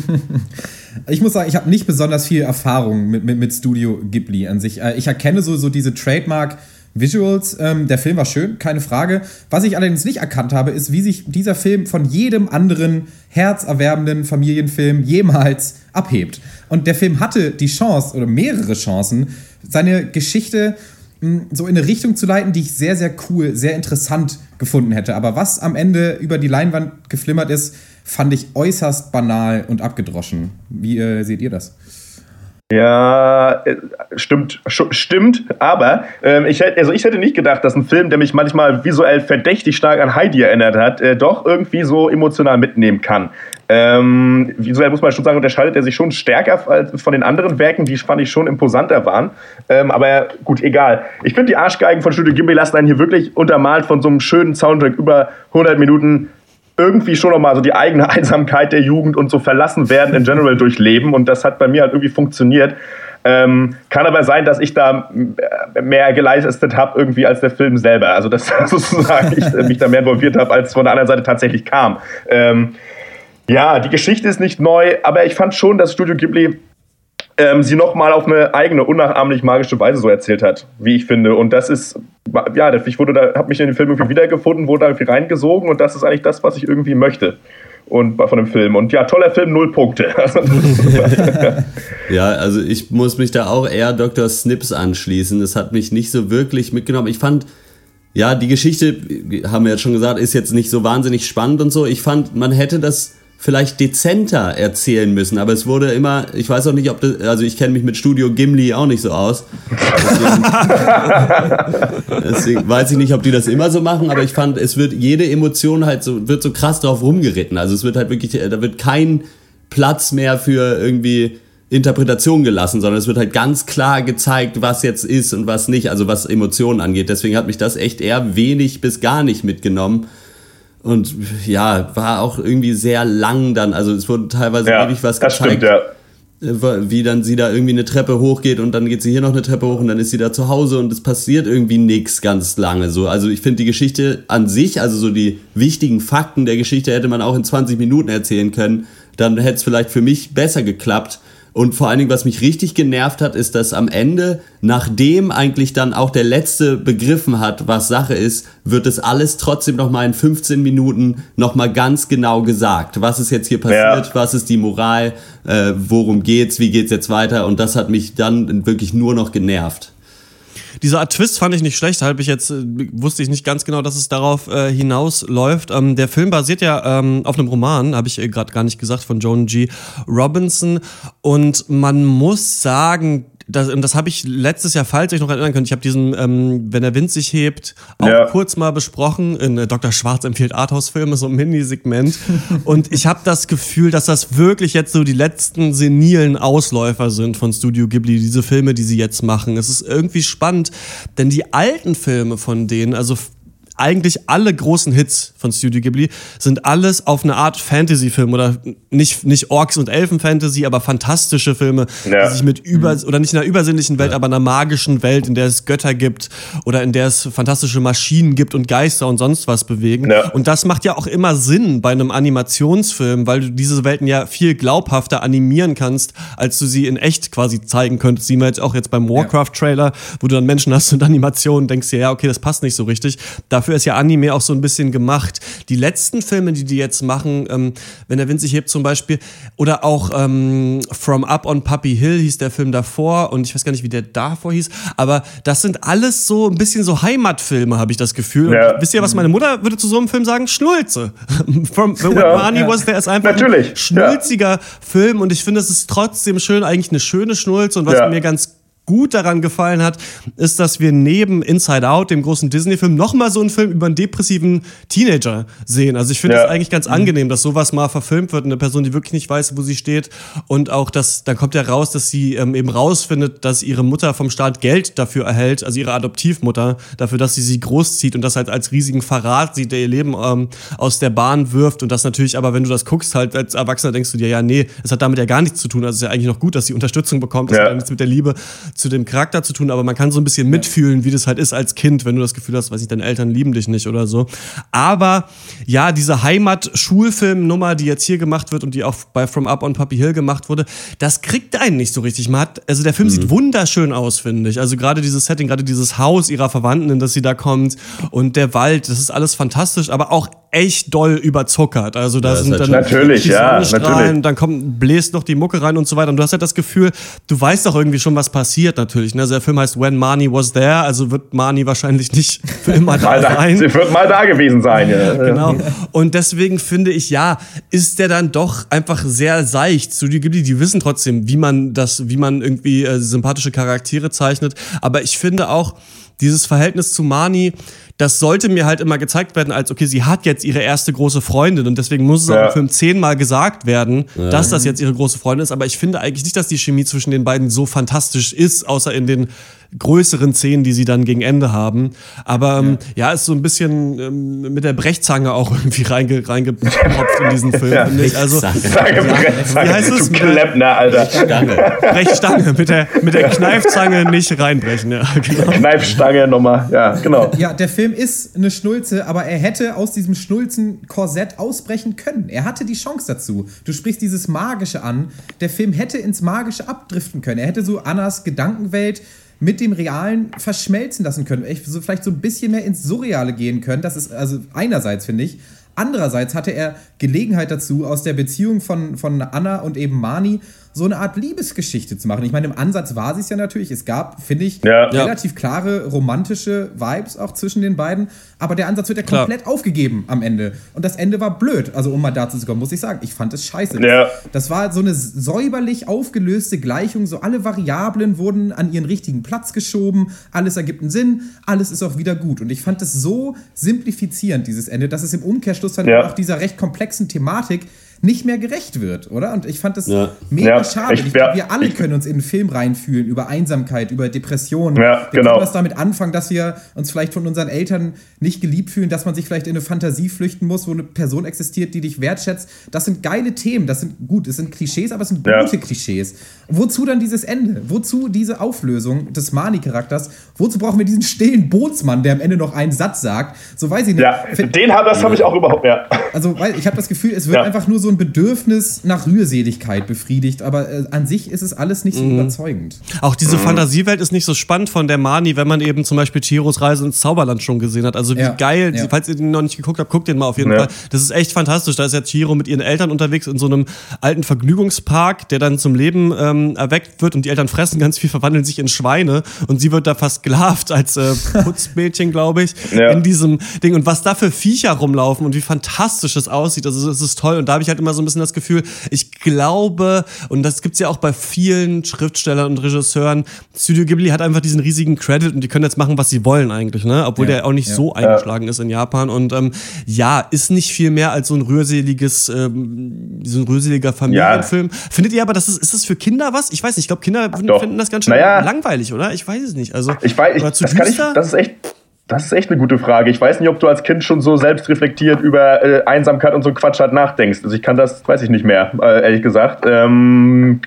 Ich muss sagen, ich habe nicht besonders viel Erfahrung mit, mit, mit Studio Ghibli an sich. Äh, Ich erkenne so, so diese Trademark Visuals. Ähm, der Film war schön, keine Frage. Was ich allerdings nicht erkannt habe, ist, wie sich dieser Film von jedem anderen herzerwerbenden Familienfilm jemals abhebt. Und der Film hatte die Chance oder mehrere Chancen, seine Geschichte mh, so in eine Richtung zu leiten, die ich sehr, sehr cool, sehr interessant gefunden hätte. Aber was am Ende über die Leinwand geflimmert ist, fand ich äußerst banal und abgedroschen. Wie äh, seht ihr das? Ja, äh, stimmt, stimmt, aber ähm, ich, hätte, also ich hätte nicht gedacht, dass ein Film, der mich manchmal visuell verdächtig stark an Heidi erinnert hat, äh, doch irgendwie so emotional mitnehmen kann. Ähm, visuell muss man schon sagen, unterscheidet er sich schon stärker von den anderen Werken, die fand ich schon imposanter waren. Ähm, aber gut, egal. Ich finde, die Arschgeigen von Studio Ghibli lassen einen hier wirklich untermalt von so einem schönen Soundtrack über 100 Minuten irgendwie schon nochmal so die eigene Einsamkeit der Jugend und so verlassen werden in general durchleben. Und das hat bei mir halt irgendwie funktioniert. Ähm, kann aber sein, dass ich da äh, mehr geleistet habe irgendwie als der Film selber. Also dass sozusagen ich äh, mich da mehr involviert habe, als von der anderen Seite tatsächlich kam. Ähm, ja, die Geschichte ist nicht neu, aber ich fand schon, dass Studio Ghibli ähm, sie nochmal auf eine eigene, unnachahmlich magische Weise so erzählt hat, wie ich finde. Und das ist, ja, ich wurde da, habe mich in den Film irgendwie wiedergefunden, wurde da irgendwie reingesogen und das ist eigentlich das, was ich irgendwie möchte. Und von dem Film. Und ja, toller Film, null Punkte. Also, Ja, also ich muss mich da auch eher Dr. Snips anschließen. Das hat mich nicht so wirklich mitgenommen. Ich fand, ja, die Geschichte, haben wir jetzt schon gesagt, ist jetzt nicht so wahnsinnig spannend und so. Ich fand, man hätte das vielleicht dezenter erzählen müssen, aber es wurde immer, ich weiß auch nicht, ob das, also ich kenne mich mit Studio Gimli auch nicht so aus. Deswegen, deswegen weiß ich nicht, ob die das immer so machen, aber ich fand, es wird jede Emotion halt so, wird so krass drauf rumgeritten. Also es wird halt wirklich, da wird kein Platz mehr für irgendwie Interpretation gelassen, sondern es wird halt ganz klar gezeigt, was jetzt ist und was nicht, also was Emotionen angeht. Deswegen hat mich das echt eher wenig bis gar nicht mitgenommen. Und ja, war auch irgendwie sehr lang dann. Also es wurde teilweise Ja, ewig was das gezeigt. stimmt, ja. Äh, Wie dann sie da irgendwie eine Treppe hochgeht und dann geht sie hier noch eine Treppe hoch und dann ist sie da zu Hause und es passiert irgendwie nichts ganz lange so. Also ich finde die Geschichte an sich, also so die wichtigen Fakten der Geschichte hätte man auch in 20 Minuten erzählen können. Dann hätte es vielleicht für mich besser geklappt. Und vor allen Dingen, was mich richtig genervt hat, ist, dass am Ende, nachdem eigentlich dann auch der Letzte begriffen hat, was Sache ist, wird es alles trotzdem nochmal in 15 Minuten nochmal ganz genau gesagt. Was ist jetzt hier passiert? Ja. Was ist die Moral? Äh, worum geht's? Wie geht's jetzt weiter? Und das hat mich dann wirklich nur noch genervt. Diese Art Twist fand ich nicht schlecht, halb ich jetzt, äh, wusste ich nicht ganz genau, dass es darauf äh, hinausläuft. Ähm, der Film basiert ja ähm, auf einem Roman, habe ich äh, gerade gar nicht gesagt, von Joan G. Robinson. Und man muss sagen, das, und das habe ich letztes Jahr, falls ihr euch noch erinnern könnt, ich habe diesen, ähm, wenn der Wind sich hebt, auch Ja. kurz mal besprochen. In äh, Dr. Schwarz empfiehlt Arthouse-Filme, so ein Minisegment. und ich habe das Gefühl, dass das wirklich jetzt so die letzten senilen Ausläufer sind von Studio Ghibli, diese Filme, die sie jetzt machen. Es ist irgendwie spannend, denn die alten Filme von denen, also eigentlich alle großen Hits von Studio Ghibli sind alles auf eine Art Fantasy-Film oder nicht, nicht Orks und Elfen-Fantasy, aber fantastische Filme, Ja. die sich mit über, oder nicht in einer übersinnlichen Welt, aber einer magischen Welt, in der es Götter gibt oder in der es fantastische Maschinen gibt und Geister und sonst was bewegen. Ja. Und das macht ja auch immer Sinn bei einem Animationsfilm, weil du diese Welten ja viel glaubhafter animieren kannst, als du sie in echt quasi zeigen könntest. Sehen wir jetzt auch jetzt beim Warcraft-Trailer, wo du dann Menschen hast und Animationen, denkst dir, ja, okay, das passt nicht so richtig. Dafür ist ja Anime auch so ein bisschen gemacht. Die letzten Filme, die die jetzt machen, ähm, wenn der Wind sich hebt zum Beispiel, oder auch ähm, From Up on Puppy Hill hieß der Film davor und ich weiß gar nicht, wie der davor hieß, aber das sind alles so ein bisschen so Heimatfilme, habe ich das Gefühl. Und Ja. wisst ihr, was meine Mutter würde zu so einem Film sagen? Schnulze. From When Ja. Marnie Ja. was there ist einfach Natürlich, ein schnulziger Film und ich finde, es ist trotzdem schön, eigentlich eine schöne Schnulze und was Ja. mir ganz gut daran gefallen hat, ist, dass wir neben Inside Out, dem großen Disney-Film, nochmal so einen Film über einen depressiven Teenager sehen. Also ich finde es Ja. eigentlich ganz angenehm, dass sowas mal verfilmt wird. Eine Person, die wirklich nicht weiß, wo sie steht. Und auch, dass dann kommt ja raus, dass sie ähm, eben rausfindet, dass ihre Mutter vom Staat Geld dafür erhält, also ihre Adoptivmutter, dafür, dass sie sie großzieht und das halt als riesigen Verrat sieht, der ihr Leben ähm, aus der Bahn wirft. Und das natürlich, aber wenn du das guckst, halt als Erwachsener denkst du dir, ja, nee, es hat damit ja gar nichts zu tun. Also es ist ja eigentlich noch gut, dass sie Unterstützung bekommt. Das Ja. hat nichts mit der Liebe zu dem Charakter zu tun, aber man kann so ein bisschen mitfühlen, wie das halt ist als Kind, wenn du das Gefühl hast, weiß ich, deine Eltern lieben dich nicht oder so. Aber ja, diese Heimat-Schulfilm-Nummer, die jetzt hier gemacht wird und die auch bei From Up on Puppy Hill gemacht wurde, das kriegt einen nicht so richtig. Man hat, also der Film sieht wunderschön aus, finde ich. Also gerade dieses Setting, gerade dieses Haus ihrer Verwandten, in das sie da kommt und der Wald, das ist alles fantastisch, aber auch echt doll überzuckert. Also da Ja, sind dann Natürlich, die ja, natürlich. dann kommt, bläst noch die Mucke rein und so weiter. Und du hast halt das Gefühl, du weißt doch irgendwie schon, was passiert natürlich. Ne? Also der Film heißt When Marnie Was There, also wird Marnie wahrscheinlich nicht für immer da sein. sie wird mal da gewesen sein. Ja. Genau. Und deswegen finde ich, ja, ist der dann doch einfach sehr seicht. Studio Ghibli, die wissen trotzdem, wie man das, wie man irgendwie äh, sympathische Charaktere zeichnet. Aber ich finde auch, dieses Verhältnis zu Mani, das sollte mir halt immer gezeigt werden, als okay, sie hat jetzt ihre erste große Freundin und deswegen muss es auch Ja. im Film zehnmal gesagt werden, dass das jetzt ihre große Freundin ist. Aber ich finde eigentlich nicht, dass die Chemie zwischen den beiden so fantastisch ist, außer in den größeren Szenen, die sie dann gegen Ende haben. Aber ähm, ja, ist so ein bisschen ähm, mit der Brechzange auch irgendwie reinge reingepopft in diesen Film. Ja. ich. Also Sage, Brechzange, Wie heißt es? Du Klempner, Alter. Stange. Brechstange mit der, mit der Kneifzange nicht reinbrechen. Ja, genau. Kneifstange nochmal. Ja, genau. Ja, der Film ist eine Schnulze, aber er hätte aus diesem Schnulzen-Korsett ausbrechen können. Er hatte die Chance dazu. Du sprichst dieses Magische an. Der Film hätte ins Magische abdriften können. Er hätte so Annas Gedankenwelt mit dem Realen verschmelzen lassen können. So, vielleicht so ein bisschen mehr ins Surreale gehen können. Das ist also einerseits, finde ich. Andererseits hatte er Gelegenheit dazu, aus der Beziehung von, von Anna und eben Mani so eine Art Liebesgeschichte zu machen. Ich meine, im Ansatz war sie es ja natürlich. Es gab, finde ich, Ja. Ja. relativ klare romantische Vibes auch zwischen den beiden. Aber der Ansatz wird ja Klar. komplett aufgegeben am Ende. Und das Ende war blöd. Also, um mal dazu zu kommen, muss ich sagen, ich fand es scheiße. Ja. Das war so eine säuberlich aufgelöste Gleichung. So alle Variablen wurden an ihren richtigen Platz geschoben. Alles ergibt einen Sinn. Alles ist auch wieder gut. Und ich fand es so simplifizierend, dieses Ende, dass es im Umkehrschluss dann Ja. auch dieser recht komplexen Thematik nicht mehr gerecht wird, oder? Und ich fand das Ja. mega Ja, schade. ich- Ich, ja, wir alle ich- können uns in einen Film reinfühlen über Einsamkeit, über Depressionen. Ja, wir genau. können was damit anfangen, dass wir uns vielleicht von unseren Eltern nicht geliebt fühlen, dass man sich vielleicht in eine Fantasie flüchten muss, wo eine Person existiert, die dich wertschätzt. Das sind geile Themen. Das sind gut, es sind Klischees, aber es sind gute Klischees. Wozu dann dieses Ende? Wozu diese Auflösung des Mani-Charakters? Wozu brauchen wir diesen stillen Bootsmann, der am Ende noch einen Satz sagt? So weiß ich nicht. Ja, den hab, das habe ich auch überhaupt, ja. also, weil ich habe das Gefühl, es wird einfach nur so ein Bedürfnis nach Rührseligkeit befriedigt, aber äh, an sich ist es alles nicht so Mhm. überzeugend. Auch diese Mhm. Fantasiewelt ist nicht so spannend von der Mani, wenn man eben zum Beispiel Chiros Reise ins Zauberland schon gesehen hat. Also wie Ja, geil, ja. falls ihr den noch nicht geguckt habt, guckt den mal auf jeden Ja. Fall. Das ist echt fantastisch. Da ist ja Chiro mit ihren Eltern unterwegs in so einem alten Vergnügungspark, der dann zum Leben ähm, erweckt wird und die Eltern fressen ganz viel, verwandeln sich in Schweine und sie wird da versklavt als äh, Putzmädchen, glaube ich, Ja. in diesem Ding. Und was da für Viecher rumlaufen und wie fantastisch es aussieht, also es ist toll. Und da habe ich halt immer so ein bisschen das Gefühl, ich glaube, und das gibt's ja auch bei vielen Schriftstellern und Regisseuren, Studio Ghibli hat einfach diesen riesigen Credit und die können jetzt machen, was sie wollen eigentlich, ne? Obwohl Ja, der auch nicht ja. so eingeschlagen ist in Japan. Und ähm, ja, ist nicht viel mehr als so ein rührseliges, ähm, so ein rührseliger Familienfilm. Findet ihr aber, das ist, ist das für Kinder was? Ich weiß nicht, ich glaube, Kinder doch. finden das ganz schön Naja. langweilig, oder? Ich weiß es nicht. Also, Ich weiß, ich, das, kann ich, das ist echt. Das ist echt eine gute Frage. Ich weiß nicht, ob du als Kind schon so selbstreflektiert über äh, Einsamkeit und so Quatsch halt nachdenkst. Also ich kann das, weiß ich nicht mehr, äh, ehrlich gesagt. Ähm,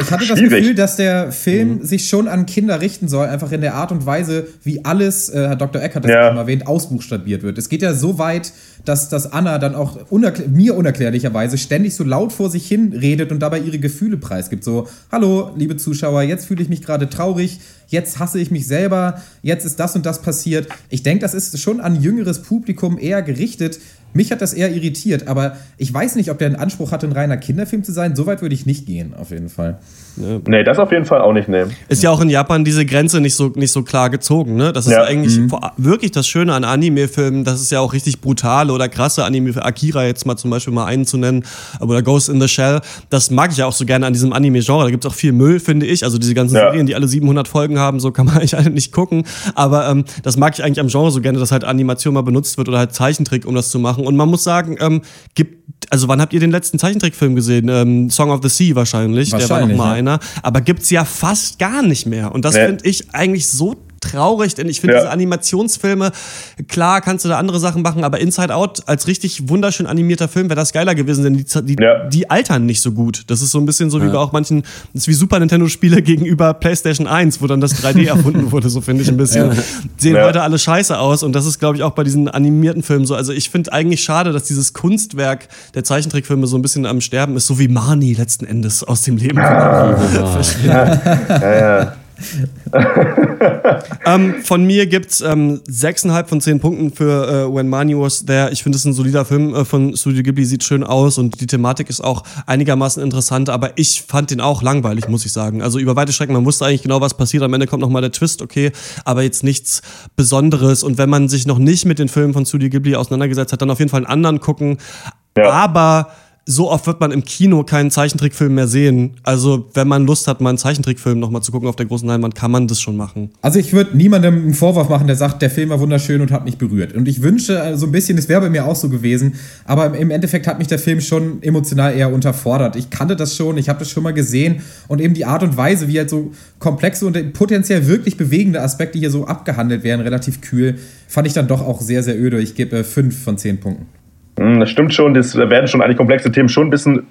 Ich hatte das Schwierig. Gefühl, dass der Mhm. Film sich schon an Kinder richten soll, einfach in der Art und Weise, wie alles, äh, Herr Dr. Eck hat das ja. schon erwähnt, ausbuchstabiert wird. Es geht ja so weit, dass, dass Anna dann auch unerklär mir unerklärlicherweise ständig so laut vor sich hin redet und dabei ihre Gefühle preisgibt. So, hallo, liebe Zuschauer, jetzt fühle ich mich gerade traurig, jetzt hasse ich mich selber, jetzt ist das und das passiert. Ich denke, das ist schon an jüngeres Publikum eher gerichtet. Mich hat das eher irritiert, aber ich weiß nicht, ob der einen Anspruch hatte, ein reiner Kinderfilm zu sein. So weit würde ich nicht gehen, auf jeden Fall. Nee, das auf jeden Fall auch nicht nehmen. Ist ja auch in Japan diese Grenze nicht so, nicht so klar gezogen, ne? Das ist Ja. eigentlich vor- wirklich das Schöne an Anime-Filmen, das ist ja auch richtig brutale oder krasse Anime, Akira jetzt mal zum Beispiel mal einen zu nennen, oder Ghost in the Shell, das mag ich ja auch so gerne an diesem Anime-Genre, da gibt's auch viel Müll, finde ich, also diese ganzen Ja. Serien, die alle 700 Folgen haben, so kann man eigentlich alle nicht gucken, aber ähm, das mag ich eigentlich am Genre so gerne, dass halt Animation mal benutzt wird oder halt Zeichentrick, um das zu machen und man muss sagen, ähm, gibt, also wann habt ihr den letzten Zeichentrickfilm gesehen? Ähm, Song of the Sea wahrscheinlich, der war noch Wahrscheinlich, mal ja. einer, aber gibt's ja fast gar nicht mehr und das Nee. finde ich eigentlich so traurig, denn ich finde Ja. diese Animationsfilme, klar kannst du da andere Sachen machen, aber Inside Out als richtig wunderschön animierter Film wäre das geiler gewesen, denn die, die, Ja. die altern nicht so gut. Das ist so ein bisschen so wie bei auch manchen, das ist wie Super Nintendo-Spiele gegenüber PlayStation 1, wo dann das 3D erfunden wurde, so finde ich ein bisschen. Sehen Ja. heute alle scheiße aus und das ist, glaube ich, auch bei diesen animierten Filmen so. Also ich finde eigentlich schade, dass dieses Kunstwerk der Zeichentrickfilme so ein bisschen am Sterben ist, so wie Marnie letzten Endes aus dem Leben. ähm, von mir gibt's ähm, 6,5 von 10 Punkten für äh, When Money Was There. Ich finde es ein solider Film äh, von Studio Ghibli, sieht schön aus und die Thematik ist auch einigermaßen interessant, aber ich fand den auch langweilig, muss ich sagen. Also über weite Strecken, man wusste eigentlich genau, was passiert. Am Ende kommt nochmal der Twist, okay, aber jetzt nichts Besonderes. Und wenn man sich noch nicht mit den Filmen von Studio Ghibli auseinandergesetzt hat, dann auf jeden Fall einen anderen gucken. Ja. Aber so oft wird man im Kino keinen Zeichentrickfilm mehr sehen. Also, wenn man Lust hat, mal einen Zeichentrickfilm nochmal zu gucken auf der großen Leinwand, kann man das schon machen. Also ich würde niemandem einen Vorwurf machen, der sagt, der Film war wunderschön und hat mich berührt. Und ich wünsche äh, so ein bisschen, es wäre bei mir auch so gewesen, aber im- Endeffekt hat mich der Film schon emotional eher unterfordert. Ich kannte das schon, ich habe das schon mal gesehen und eben die Art und Weise, wie halt so komplexe und potenziell wirklich bewegende Aspekte hier so abgehandelt werden, relativ kühl, fand ich dann doch auch sehr, sehr öde. Ich gebe äh, fünf von zehn Punkten. Hm, Das stimmt schon, das werden schon eigentlich komplexe Themen schon ein bisschen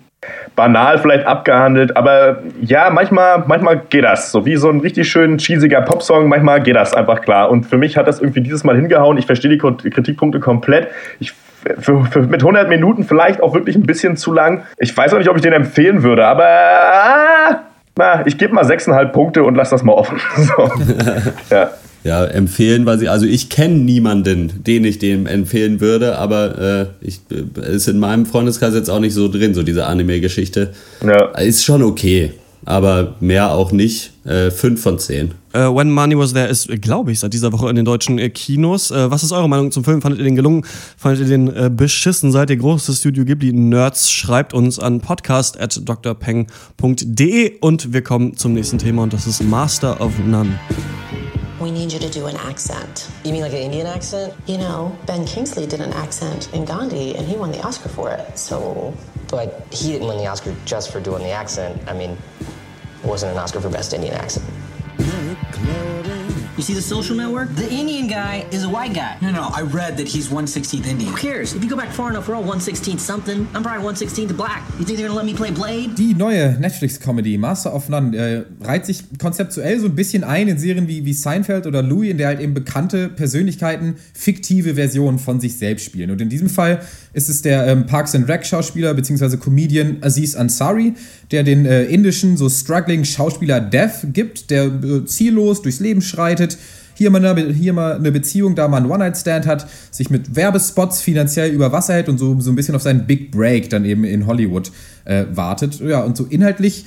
banal vielleicht abgehandelt, aber ja, manchmal, manchmal geht das. So wie so ein richtig schön cheesiger Popsong, manchmal geht das einfach klar. Und für mich hat das irgendwie dieses Mal hingehauen. Ich verstehe die Kritikpunkte komplett. Ich für, für, mit 100 Minuten vielleicht auch wirklich ein bisschen zu lang. Ich weiß auch nicht, ob ich den empfehlen würde, aber ah, na, ich gebe mal 6,5 Punkte und lass das mal offen. So. ja. Ja, empfehlen, weil sie, also ich kenne niemanden, den ich dem empfehlen würde, aber äh, ich, äh, ist in meinem Freundeskreis jetzt auch nicht so drin, so diese Anime-Geschichte. Ja. Ist schon okay, aber mehr auch nicht. Äh, fünf von zehn. Äh, When Money Was There ist, glaube ich, seit dieser Woche in den deutschen äh, Kinos. Äh, was ist eure Meinung zum Film? Fandet ihr den gelungen? Fandet ihr den äh, beschissen? Seid ihr große Studio Ghibli-Nerds? Schreibt uns an podcast at drpeng.de und wir kommen zum nächsten Thema und das ist Master of None. We need you to do an accent. You mean like an Indian accent? You know, Ben Kingsley did an accent in Gandhi and he won the Oscar for it. So. But he didn't win the Oscar just for doing the accent. I mean, it wasn't an Oscar for Best Indian Accent. You see the social network? The Indian guy is a white guy. No, no, I read that he's 116th Indian. Who cares? If you go back far enough, we're all 116th something. I'm probably 116th black. You think they're gonna let me play Blade? Die neue Netflix-Comedy Master of None äh, reiht sich konzeptuell so ein bisschen ein in Serien wie, wie Seinfeld oder Louis, in der halt eben bekannte Persönlichkeiten fiktive Versionen von sich selbst spielen. Und in diesem Fall ist es der ähm, Parks and Rec Schauspieler bzw. Comedian Aziz Ansari, der den äh, indischen so struggling Schauspieler Dev gibt, der äh, ziellos durchs Leben schreitet, hier mal, eine, hier mal eine Beziehung, da einen One-Night-Stand hat, sich mit Werbespots finanziell über Wasser hält und so, so ein bisschen auf seinen Big Break dann eben in Hollywood äh, wartet. Ja, und so inhaltlich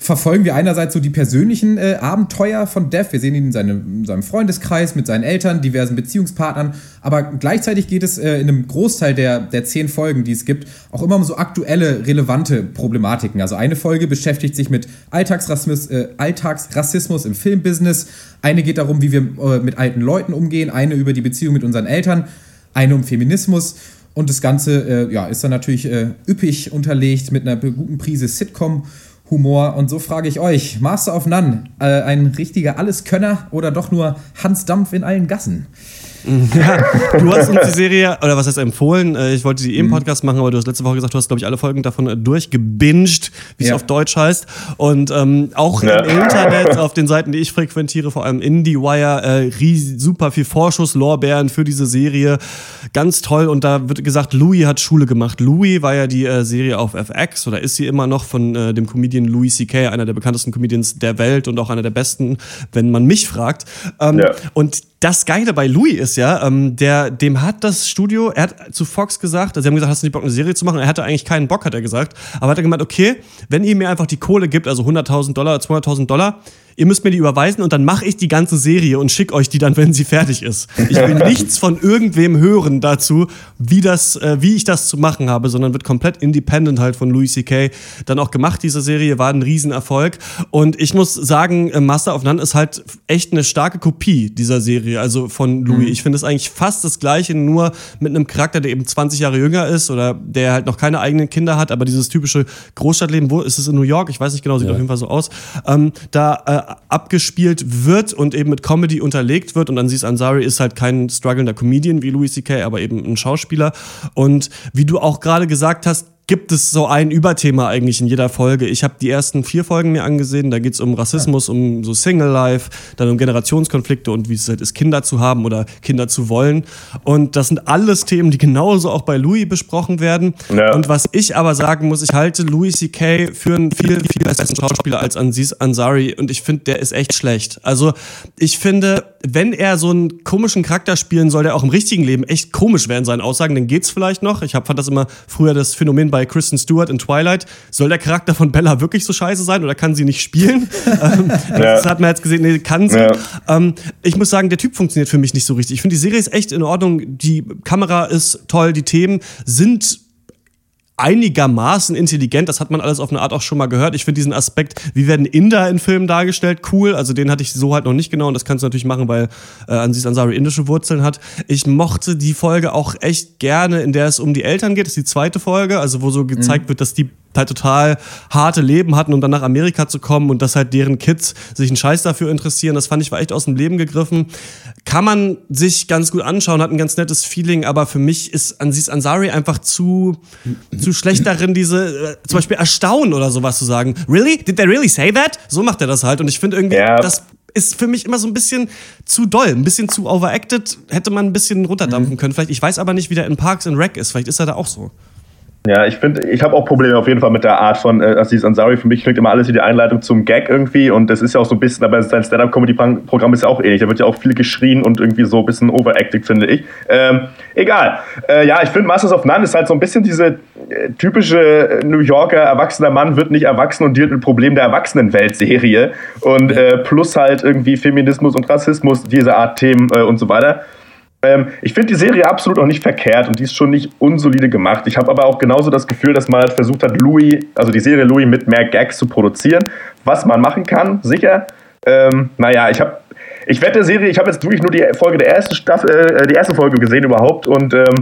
verfolgen wir einerseits so die persönlichen äh, Abenteuer von Dev. Wir sehen ihn in, seine, in, seinem Freundeskreis, mit seinen Eltern, diversen Beziehungspartnern. Aber gleichzeitig geht es äh, in einem Großteil der, der zehn Folgen, die es gibt, auch immer um so aktuelle, relevante Problematiken. Also eine Folge beschäftigt sich mit Alltagsrassismus, äh, Alltagsrassismus im Filmbusiness. Eine geht darum, wie wir äh, mit alten Leuten umgehen. Eine über die Beziehung mit unseren Eltern. Eine um Feminismus. Und das Ganze äh, ja, ist dann natürlich äh, üppig unterlegt mit einer guten Prise Sitcom. Humor. Und so frage ich euch, Master of None, äh, ein richtiger Alleskönner oder doch nur Hans Dampf in allen Gassen? Ja, du hast uns die Serie, oder was heißt empfohlen? Äh, Ich wollte die eben Podcast machen, aber du hast letzte Woche gesagt, du hast, glaube ich, alle Folgen davon durchgebinged, wie es Ja. auf Deutsch heißt. Und ähm, auch Ja. im Internet, auf den Seiten, die ich frequentiere, vor allem IndieWire, äh, ries- super viel Vorschusslorbeeren für diese Serie. Ganz toll. Und da wird gesagt, Louis hat Schule gemacht. Louis war ja die äh, Serie auf FX oder ist sie immer noch von äh, dem Comedian Louis C.K., einer der bekanntesten Comedians der Welt und auch einer der besten, wenn man mich fragt. Ähm, Ja. und das Geile bei Louis ist ja, ähm, der, dem hat das Studio, er hat zu Fox gesagt, also sie haben gesagt, hast du nicht Bock, eine Serie zu machen? Er hatte eigentlich keinen Bock, hat er gesagt. Aber hat er gemeint, okay, wenn ihr mir einfach die Kohle gibt, also 100.000 Dollar, 200.000 Dollar, ihr müsst mir die überweisen und dann mache ich die ganze Serie und schicke euch die dann, wenn sie fertig ist. Ich will nichts von irgendwem hören dazu, wie, das, äh, wie ich das zu machen habe, sondern wird komplett independent halt von Louis C.K. dann auch gemacht. Diese Serie war ein Riesenerfolg. Und ich muss sagen, äh, Master of None ist halt echt eine starke Kopie dieser Serie, also von Louis. Ich finde es eigentlich fast das Gleiche, nur mit einem Charakter, der eben 20 Jahre jünger ist oder der halt noch keine eigenen Kinder hat, aber dieses typische Großstadtleben, wo ist es in New York? Ich weiß nicht genau, sieht auf jeden Fall so aus. Ähm, da äh, abgespielt wird und eben mit Comedy unterlegt wird. Und Aziz Ansari ist halt kein strugglender Comedian wie Louis C.K., aber eben ein Schauspieler. Und wie du auch gerade gesagt hast, gibt es so ein Überthema eigentlich in jeder Folge. Ich habe die ersten vier Folgen mir angesehen. Da geht es um Rassismus, um so Single Life, dann um Generationskonflikte und wie es halt ist, Kinder zu haben oder Kinder zu wollen. Und das sind alles Themen, die genauso auch bei Louis besprochen werden. Ja. Und was ich aber sagen muss, ich halte Louis C.K. für einen viel, viel besseren Schauspieler als Aziz Ansari und ich finde, der ist echt schlecht. Also ich finde, wenn er so einen komischen Charakter spielen soll, der auch im richtigen Leben echt komisch wäre in seinen Aussagen, dann geht's vielleicht noch. Ich hab, fand das immer früher das Phänomen bei Kristen Stewart in Twilight. Soll der Charakter von Bella wirklich so scheiße sein oder kann sie nicht spielen? ähm, Das hat man jetzt gesehen, nee, kann sie. Ja. Ähm, ich muss sagen, der Typ funktioniert für mich nicht so richtig. Ich finde, die Serie ist echt in Ordnung. Die Kamera ist toll, die Themen sind einigermaßen intelligent. Das hat man alles auf eine Art auch schon mal gehört. Ich finde diesen Aspekt, wie werden Inder in Filmen dargestellt, cool. Also den hatte ich so halt noch nicht genau und das kannst du natürlich machen, weil äh, Aziz Ansari indische Wurzeln hat. Ich mochte die Folge auch echt gerne, in der es um die Eltern geht. Das ist die zweite Folge, also wo so gezeigt wird, dass die halt total harte Leben hatten, um dann nach Amerika zu kommen und dass halt deren Kids sich einen Scheiß dafür interessieren. Das fand ich war echt aus dem Leben gegriffen. Kann man sich ganz gut anschauen, hat ein ganz nettes Feeling, aber für mich ist Aziz Ansari einfach zu, zu schlecht darin, diese, äh, zum Beispiel Erstaunen oder sowas zu sagen. Really? Did they really say that? So macht er das halt und ich finde irgendwie, Ja. das ist für mich immer so ein bisschen zu doll, ein bisschen zu overacted. Hätte man ein bisschen runterdampfen können. Vielleicht, ich weiß aber nicht, wie der in Parks and Rec ist. Vielleicht ist er da auch so. Ja, ich finde, ich habe auch Probleme auf jeden Fall mit der Art von äh, Aziz Ansari. Für mich klingt immer alles wie die Einleitung zum Gag irgendwie und das ist ja auch so ein bisschen, aber sein Stand-Up-Comedy-Programm ist ja auch ähnlich. Da wird ja auch viel geschrien und irgendwie so ein bisschen overacted, finde ich. Ähm, egal. Äh, ja, ich finde Masters of None ist halt so ein bisschen diese äh, typische New Yorker erwachsener Mann wird nicht erwachsen und dealt mit Problemen der Erwachsenenwelt-Serie und äh, plus halt irgendwie Feminismus und Rassismus, diese Art Themen äh, und so weiter. Ähm, ich finde die Serie absolut auch nicht verkehrt und die ist schon nicht unsolide gemacht. Ich habe aber auch genauso das Gefühl, dass man halt versucht hat, Louis, also die Serie Louis mit mehr Gags zu produzieren, was man machen kann, sicher. Ähm, naja, ich habe ich wette, Serie, ich habe jetzt wirklich nur die Folge der ersten Staffel, äh, die erste Folge gesehen überhaupt und ähm,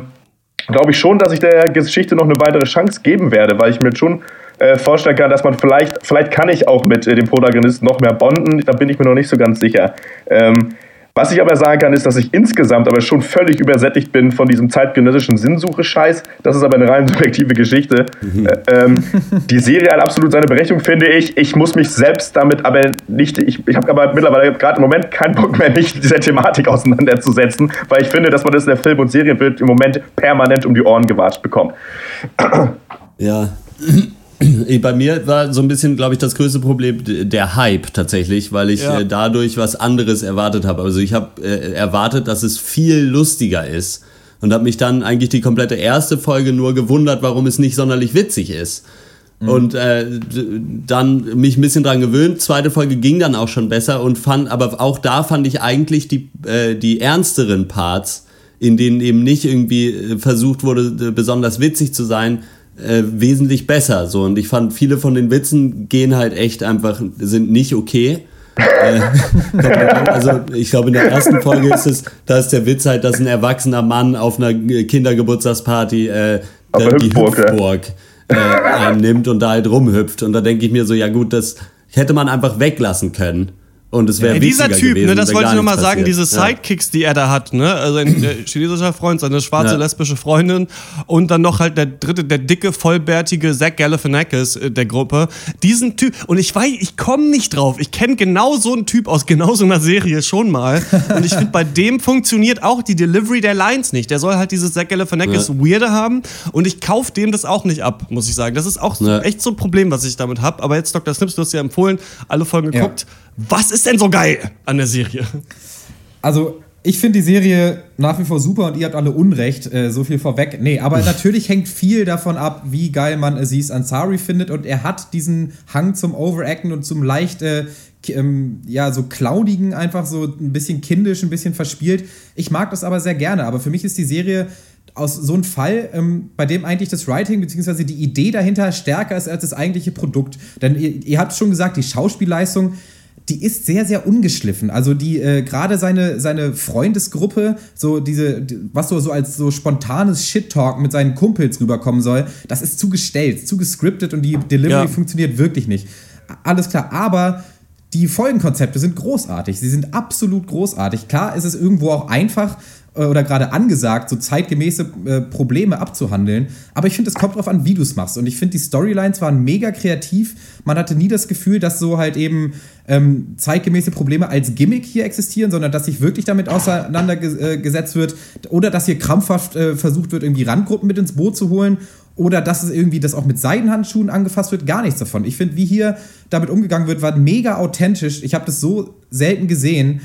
glaube ich schon, dass ich der Geschichte noch eine weitere Chance geben werde, weil ich mir schon äh, vorstellen kann, dass man vielleicht, vielleicht kann ich auch mit äh, dem Protagonisten noch mehr bonden, da bin ich mir noch nicht so ganz sicher. Ähm, was ich aber sagen kann, ist, dass ich insgesamt aber schon völlig übersättigt bin von diesem zeitgenössischen Sinnsuche-Scheiß. Das ist aber eine rein subjektive Geschichte. Mhm. Äh, ähm, die Serie hat absolut seine Berechtigung, finde ich. Ich muss mich selbst damit aber nicht, ich, ich habe aber mittlerweile gerade im Moment keinen Bock mehr, mich dieser Thematik auseinanderzusetzen, weil ich finde, dass man das in der Film- und Serienwelt im Moment permanent um die Ohren gewatscht bekommt. Ja, Bei mir war so ein bisschen, glaube ich, das größte Problem der Hype tatsächlich, weil ich ja. äh, dadurch was anderes erwartet habe. Also ich habe äh, erwartet, dass es viel lustiger ist und habe mich dann eigentlich die komplette erste Folge nur gewundert, warum es nicht sonderlich witzig ist. Mhm. Und äh, dann mich ein bisschen dran gewöhnt. Zweite Folge ging dann auch schon besser und fand, aber auch da fand ich eigentlich die, äh, die ernsteren Parts, in denen eben nicht irgendwie äh, versucht wurde, besonders witzig zu sein, äh, wesentlich besser. So. Und ich fand, viele von den Witzen gehen halt echt einfach, sind nicht okay. Äh, also ich glaube in der ersten Folge ist es, da ist der Witz halt, dass ein erwachsener Mann auf einer Kindergeburtstagsparty äh, der, die Hüpfburg äh, einnimmt und da halt rumhüpft. Und da denke ich mir so, ja gut, das hätte man einfach weglassen können. Und es wäre ja, Dieser Typ, gewesen, ne, das wollte ich nochmal sagen, diese Sidekicks, die er da hat, ne? Also ein chinesischer Freund, seine schwarze ja. lesbische Freundin und dann noch halt der dritte, der dicke, vollbärtige Zach Galifianakis äh, der Gruppe. Diesen Typ, und ich weiß, ich komme nicht drauf. Ich kenne genau so einen Typ aus genau so einer Serie schon mal. Und ich finde, bei dem funktioniert auch die Delivery der Lines nicht. Der soll halt dieses Zach Galifianakis ja. Weirde haben und ich kaufe dem das auch nicht ab, muss ich sagen. Das ist auch so, echt so ein Problem, was ich damit habe. Aber jetzt, Dr. Snips, du hast ja empfohlen, alle Folgen geguckt. Was ist denn so geil an der Serie? Also, ich finde die Serie nach wie vor super und ihr habt alle Unrecht, äh, so viel vorweg. Nee, aber natürlich hängt viel davon ab, wie geil man Aziz Ansari findet und er hat diesen Hang zum Overacten und zum leicht, äh, ähm, ja, so clownigen, einfach so ein bisschen kindisch, ein bisschen verspielt. Ich mag das aber sehr gerne, aber für mich ist die Serie aus so einem Fall, ähm, bei dem eigentlich das Writing bzw. die Idee dahinter stärker ist als das eigentliche Produkt. Denn ihr, ihr habt schon gesagt, die Schauspielleistung die ist sehr, sehr ungeschliffen. Also die, äh, gerade seine, seine Freundesgruppe, so diese, was so, so als so spontanes Shit-Talk mit seinen Kumpels rüberkommen soll, das ist zu gestellt, zu gescriptet und die Delivery ja. funktioniert wirklich nicht. Alles klar, aber die Folgenkonzepte sind großartig. Sie sind absolut großartig. Klar ist es irgendwo auch einfach, oder gerade angesagt, so zeitgemäße äh, Probleme abzuhandeln. Aber ich finde, es kommt darauf an, wie du es machst. Und ich finde, die Storylines waren mega kreativ. Man hatte nie das Gefühl, dass so halt eben ähm, zeitgemäße Probleme als Gimmick hier existieren, sondern dass sich wirklich damit auseinandergesetzt wird oder dass hier krampfhaft äh, versucht wird, irgendwie Randgruppen mit ins Boot zu holen oder dass es irgendwie das auch mit Seidenhandschuhen angefasst wird, gar nichts davon. Ich finde, wie hier damit umgegangen wird, war mega authentisch. Ich habe das so selten gesehen.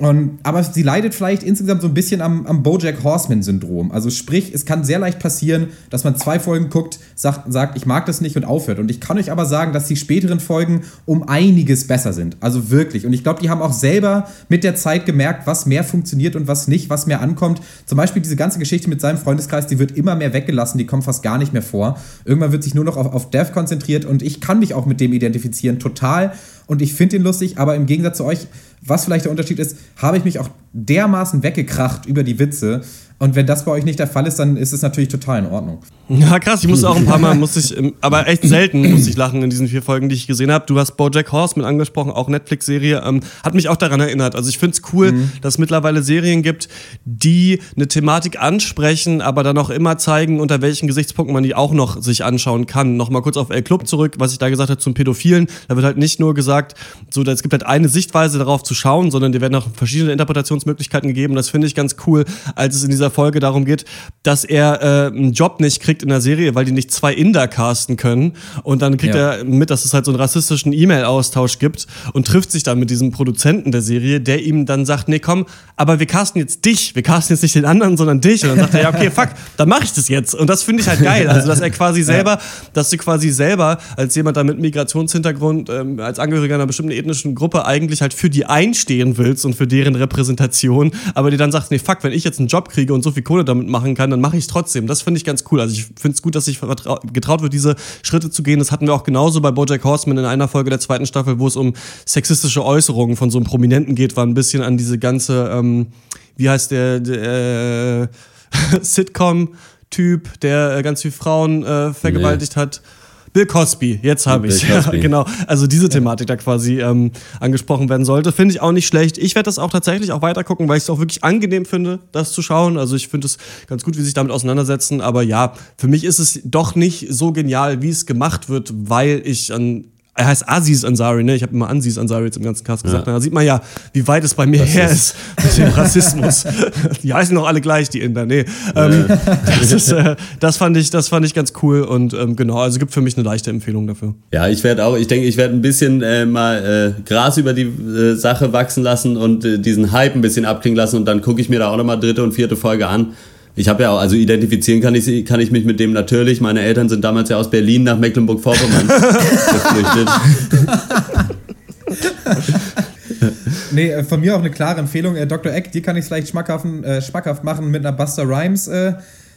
Und, aber sie leidet vielleicht insgesamt so ein bisschen am, am Bojack Horseman-Syndrom. Also sprich, es kann sehr leicht passieren, dass man zwei Folgen guckt, sagt, sagt, ich mag das nicht und aufhört. Und ich kann euch aber sagen, dass die späteren Folgen um einiges besser sind. Also wirklich. Und ich glaube, die haben auch selber mit der Zeit gemerkt, was mehr funktioniert und was nicht, was mehr ankommt. Zum Beispiel diese ganze Geschichte mit seinem Freundeskreis, die wird immer mehr weggelassen, die kommt fast gar nicht mehr vor. Irgendwann wird sich nur noch auf, auf Death konzentriert und ich kann mich auch mit dem identifizieren, total. Und ich finde ihn lustig, aber im Gegensatz zu euch, was vielleicht der Unterschied ist, habe ich mich auch dermaßen weggekracht über die Witze, und wenn das bei euch nicht der Fall ist, dann ist es natürlich total in Ordnung. Ja, krass. Ich musste auch ein paar Mal, musste ich, aber echt selten musste ich lachen in diesen vier Folgen, die ich gesehen habe. Du hast BoJack Horseman angesprochen, auch Netflix-Serie, ähm, hat mich auch daran erinnert. Also ich finde es cool, mhm. dass es mittlerweile Serien gibt, die eine Thematik ansprechen, aber dann auch immer zeigen, unter welchen Gesichtspunkten man die auch noch sich anschauen kann. Nochmal kurz auf El Club zurück, was ich da gesagt habe zum Pädophilen. Da wird halt nicht nur gesagt, so, es gibt halt eine Sichtweise darauf zu schauen, sondern dir werden auch verschiedene Interpretationsmöglichkeiten gegeben. Das finde ich ganz cool, als es in dieser Folge darum geht, dass er äh, einen Job nicht kriegt in der Serie, weil die nicht zwei Inder casten können. Und dann kriegt ja. er mit, dass es halt so einen rassistischen E-Mail-Austausch gibt und trifft sich dann mit diesem Produzenten der Serie, der ihm dann sagt, nee, komm, aber wir casten jetzt dich. Wir casten jetzt nicht den anderen, sondern dich. Und dann sagt er, ja, okay, fuck, dann mache ich das jetzt. Und das finde ich halt geil. Also, dass er quasi selber, dass du quasi selber als jemand da mit Migrationshintergrund, ähm, als Angehöriger einer bestimmten ethnischen Gruppe eigentlich halt für die einstehen willst und für deren Repräsentation, aber dir dann sagst, nee, fuck, wenn ich jetzt einen Job kriege und so viel Kohle damit machen kann, dann mache ich es trotzdem. Das finde ich ganz cool. Also ich finde es gut, dass sich getraut wird, diese Schritte zu gehen. Das hatten wir auch genauso bei Bojack Horseman in einer Folge der zweiten Staffel, wo es um sexistische Äußerungen von so einem Prominenten geht, war ein bisschen an diese ganze, ähm, wie heißt der, der äh, Sitcom-Typ, der äh, ganz viele Frauen äh, vergewaltigt nee. hat. Bill Cosby, jetzt habe ich ja, genau. Also diese Thematik da quasi ähm, angesprochen werden sollte, finde ich auch nicht schlecht. Ich werde das auch tatsächlich auch weiter gucken, weil ich es auch wirklich angenehm finde, das zu schauen. Also ich finde es ganz gut, wie sie sich damit auseinandersetzen. Aber ja, für mich ist es doch nicht so genial, wie es gemacht wird, weil ich an er heißt Aziz Ansari, ne? Ich habe immer Aziz Ansari jetzt im ganzen Cast gesagt. Ja. Da sieht man ja, wie weit es bei mir das her ist, mit dem Rassismus. die heißen doch alle gleich, die Inder. Nee. Ja. Ähm, das, ist, äh, das, fand ich, das fand ich ganz cool und ähm, genau, also gibt für mich eine leichte Empfehlung dafür. Ja, ich werde auch, ich denke, ich werde ein bisschen äh, mal äh, Gras über die äh, Sache wachsen lassen und äh, diesen Hype ein bisschen abklingen lassen und dann gucke ich mir da auch nochmal dritte und vierte Folge an ich habe ja auch, also identifizieren kann ich, kann ich mich mit dem natürlich. Meine Eltern sind damals ja aus Berlin nach Mecklenburg-Vorpommern geflüchtet. nee, äh, von mir auch eine klare Empfehlung. Äh, Dr. Eck, dir kann ich es vielleicht schmackhaft, äh, schmackhaft machen mit einer Buster Rhymes. Äh,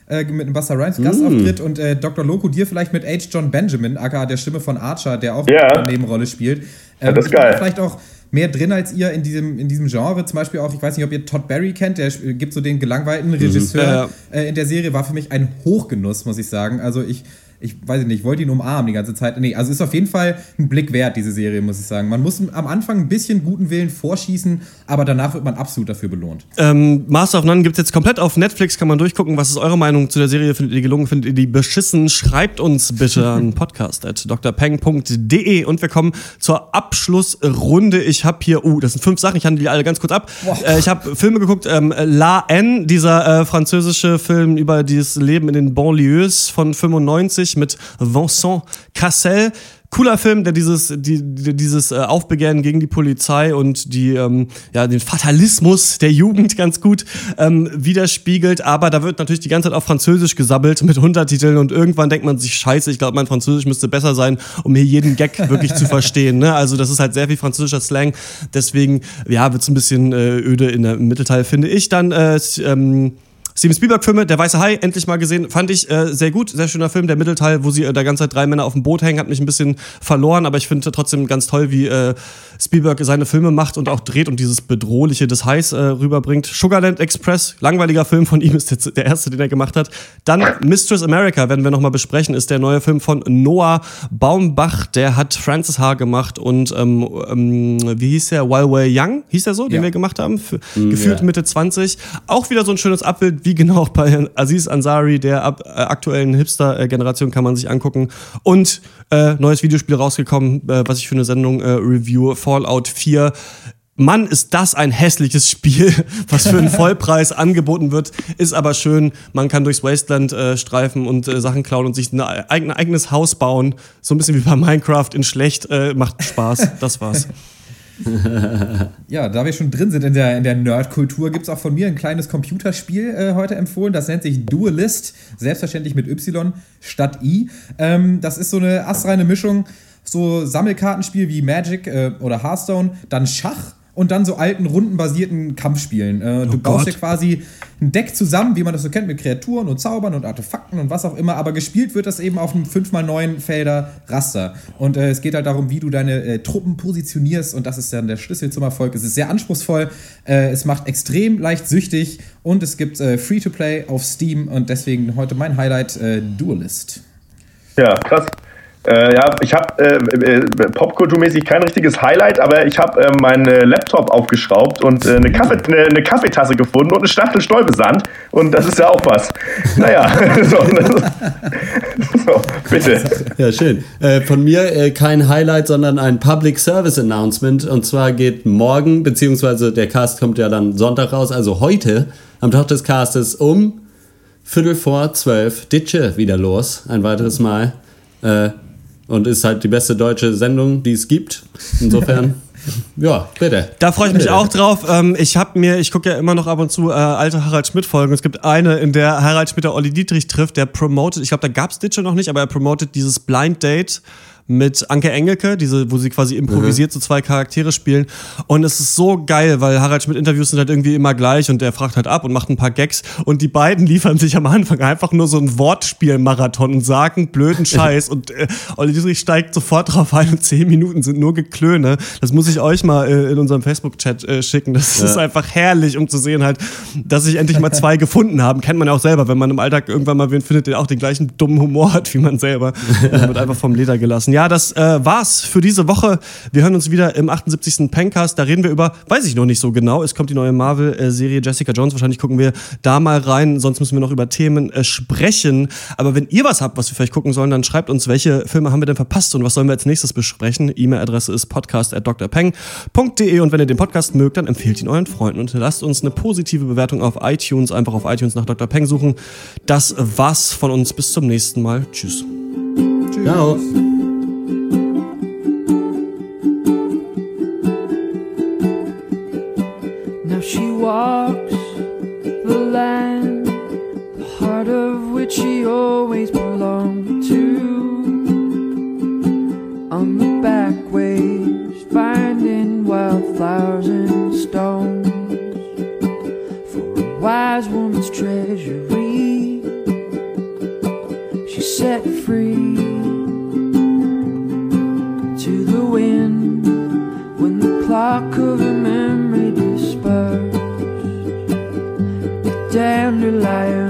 äh mit einem Buster Rhymes Gastauftritt mm. und äh, Dr. Loco dir vielleicht mit H. John Benjamin, aka der Stimme von Archer, der auch yeah. eine Nebenrolle spielt. Ähm, ja, das ist geil. Vielleicht auch mehr drin als ihr in diesem, in diesem Genre. Zum Beispiel auch, ich weiß nicht, ob ihr Todd Barry kennt, der gibt so den gelangweilten mhm. Regisseur mhm. Äh, in der Serie, war für mich ein Hochgenuss, muss ich sagen. Also ich ich weiß nicht, ich wollte ihn umarmen die ganze Zeit. Nee, also ist auf jeden Fall ein Blick wert, diese Serie, muss ich sagen. Man muss am Anfang ein bisschen guten Willen vorschießen, aber danach wird man absolut dafür belohnt. Ähm, Master of None gibt es jetzt komplett auf Netflix, kann man durchgucken. Was ist eure Meinung zu der Serie? Findet ihr die gelungen? Findet ihr die beschissen? Schreibt uns bitte an podcast.drpeng.de und wir kommen zur Abschlussrunde. Ich habe hier, uh, das sind fünf Sachen, ich handle die alle ganz kurz ab. Äh, ich habe Filme geguckt, ähm, La N, dieser äh, französische Film über dieses Leben in den Banlieues von 95 mit Vincent Cassel. Cooler Film, der dieses, die, dieses äh, Aufbegehren gegen die Polizei und die, ähm, ja, den Fatalismus der Jugend ganz gut ähm, widerspiegelt. Aber da wird natürlich die ganze Zeit auf Französisch gesabbelt mit Untertiteln und irgendwann denkt man sich, scheiße, ich glaube, mein Französisch müsste besser sein, um hier jeden Gag wirklich zu verstehen. Ne? Also das ist halt sehr viel französischer Slang. Deswegen, ja, wird es ein bisschen äh, öde in der, Mittelteil, finde ich. Dann äh, ähm, Steven Spielberg-Filme, Der Weiße Hai, endlich mal gesehen, fand ich äh, sehr gut, sehr schöner Film. Der Mittelteil, wo sie äh, da ganze Zeit drei Männer auf dem Boot hängen, hat mich ein bisschen verloren, aber ich finde trotzdem ganz toll, wie äh, Spielberg seine Filme macht und auch dreht und dieses Bedrohliche des Hais äh, rüberbringt. Sugarland Express, langweiliger Film von ihm, ist der, der erste, den er gemacht hat. Dann Mistress America, werden wir nochmal besprechen, ist der neue Film von Noah Baumbach, der hat Francis H. gemacht und ähm, ähm, wie hieß der? While We're Young, hieß der so, den ja. wir gemacht haben, Für, mm, gefühlt yeah. Mitte 20. Auch wieder so ein schönes Abbild wie genau auch bei Aziz Ansari, der ab, äh, aktuellen Hipster-Generation, kann man sich angucken. Und äh, neues Videospiel rausgekommen, äh, was ich für eine Sendung äh, review, Fallout 4. Mann, ist das ein hässliches Spiel, was für einen Vollpreis angeboten wird, ist aber schön. Man kann durchs Wasteland äh, streifen und äh, Sachen klauen und sich ein eigenes Haus bauen. So ein bisschen wie bei Minecraft in schlecht. Äh, macht Spaß. Das war's. ja, da wir schon drin sind in der, in der Nerd-Kultur, gibt es auch von mir ein kleines Computerspiel äh, heute empfohlen. Das nennt sich Duelist, selbstverständlich mit Y statt I. Ähm, das ist so eine astreine Mischung, so Sammelkartenspiel wie Magic äh, oder Hearthstone, dann Schach und dann so alten rundenbasierten Kampfspielen. Äh, du oh baust dir quasi ein Deck zusammen, wie man das so kennt, mit Kreaturen und Zaubern und Artefakten und was auch immer, aber gespielt wird das eben auf einem 5x9 Felder Raster. Und äh, es geht halt darum, wie du deine äh, Truppen positionierst und das ist dann der Schlüssel zum Erfolg. Es ist sehr anspruchsvoll, äh, es macht extrem leicht süchtig und es gibt äh, Free-to-Play auf Steam und deswegen heute mein Highlight äh, Duelist. Ja, krass. Äh, ja, ich habe äh, äh, popkulturmäßig kein richtiges Highlight, aber ich habe äh, meinen Laptop aufgeschraubt und äh, eine, Kaffee, eine, eine, Kaffeetasse gefunden und eine Stachel Stolpesand. Und das ist ja auch was. Naja, so, so, bitte. Ja, schön. Äh, von mir kein Highlight, sondern ein Public Service Announcement. Und zwar geht morgen, beziehungsweise der Cast kommt ja dann Sonntag raus, also heute, am Tag des Castes um Viertel vor zwölf Ditsche wieder los. Ein weiteres Mal. Und ist halt die beste deutsche Sendung, die es gibt. Insofern. Ja, bitte. Da freue ich mich bitte. auch drauf. Ähm, ich habe mir, ich gucke ja immer noch ab und zu äh, alte Harald Schmidt-Folgen. Es gibt eine, in der Harald Schmidt der Olli Dietrich trifft, der promotet, ich glaube, da gab es Ditche noch nicht, aber er promotet dieses Blind Date mit Anke Engelke, diese, wo sie quasi improvisiert so zwei Charaktere spielen. Und es ist so geil, weil Harald Schmidt-Interviews sind halt irgendwie immer gleich und der fragt halt ab und macht ein paar Gags. Und die beiden liefern sich am Anfang einfach nur so ein Wortspielmarathon und sagen blöden Scheiß. und äh, Olli Dietrich steigt sofort drauf ein und zehn Minuten sind nur Geklöne. Das muss ich euch mal äh, in unserem Facebook-Chat äh, schicken. Das Ja. ist einfach herrlich, um zu sehen halt, dass sich endlich mal zwei gefunden haben. Kennt man ja auch selber, wenn man im Alltag irgendwann mal wen findet, der auch den gleichen dummen Humor hat wie man selber. Und wird einfach vom Leder gelassen. Ja, das äh, war's für diese Woche. Wir hören uns wieder im 78. Pencast. Da reden wir über, weiß ich noch nicht so genau. Es kommt die neue Marvel-Serie Jessica Jones. Wahrscheinlich gucken wir da mal rein. Sonst müssen wir noch über Themen äh, sprechen. Aber wenn ihr was habt, was wir vielleicht gucken sollen, dann schreibt uns, welche Filme haben wir denn verpasst und was sollen wir als nächstes besprechen. E-Mail-Adresse ist podcast.drpeng.de und wenn ihr den Podcast mögt, dann empfehlt ihn euren Freunden und lasst uns eine positive Bewertung auf iTunes. Einfach auf iTunes nach Dr. Peng suchen. Das war's von uns. Bis zum nächsten Mal. Tschüss. Ciao. she walks the land, the heart of which she always belonged to. On the back ways, finding wildflowers and stones for a wise woman's treasury. She set free to the wind when the clock of damn reliable.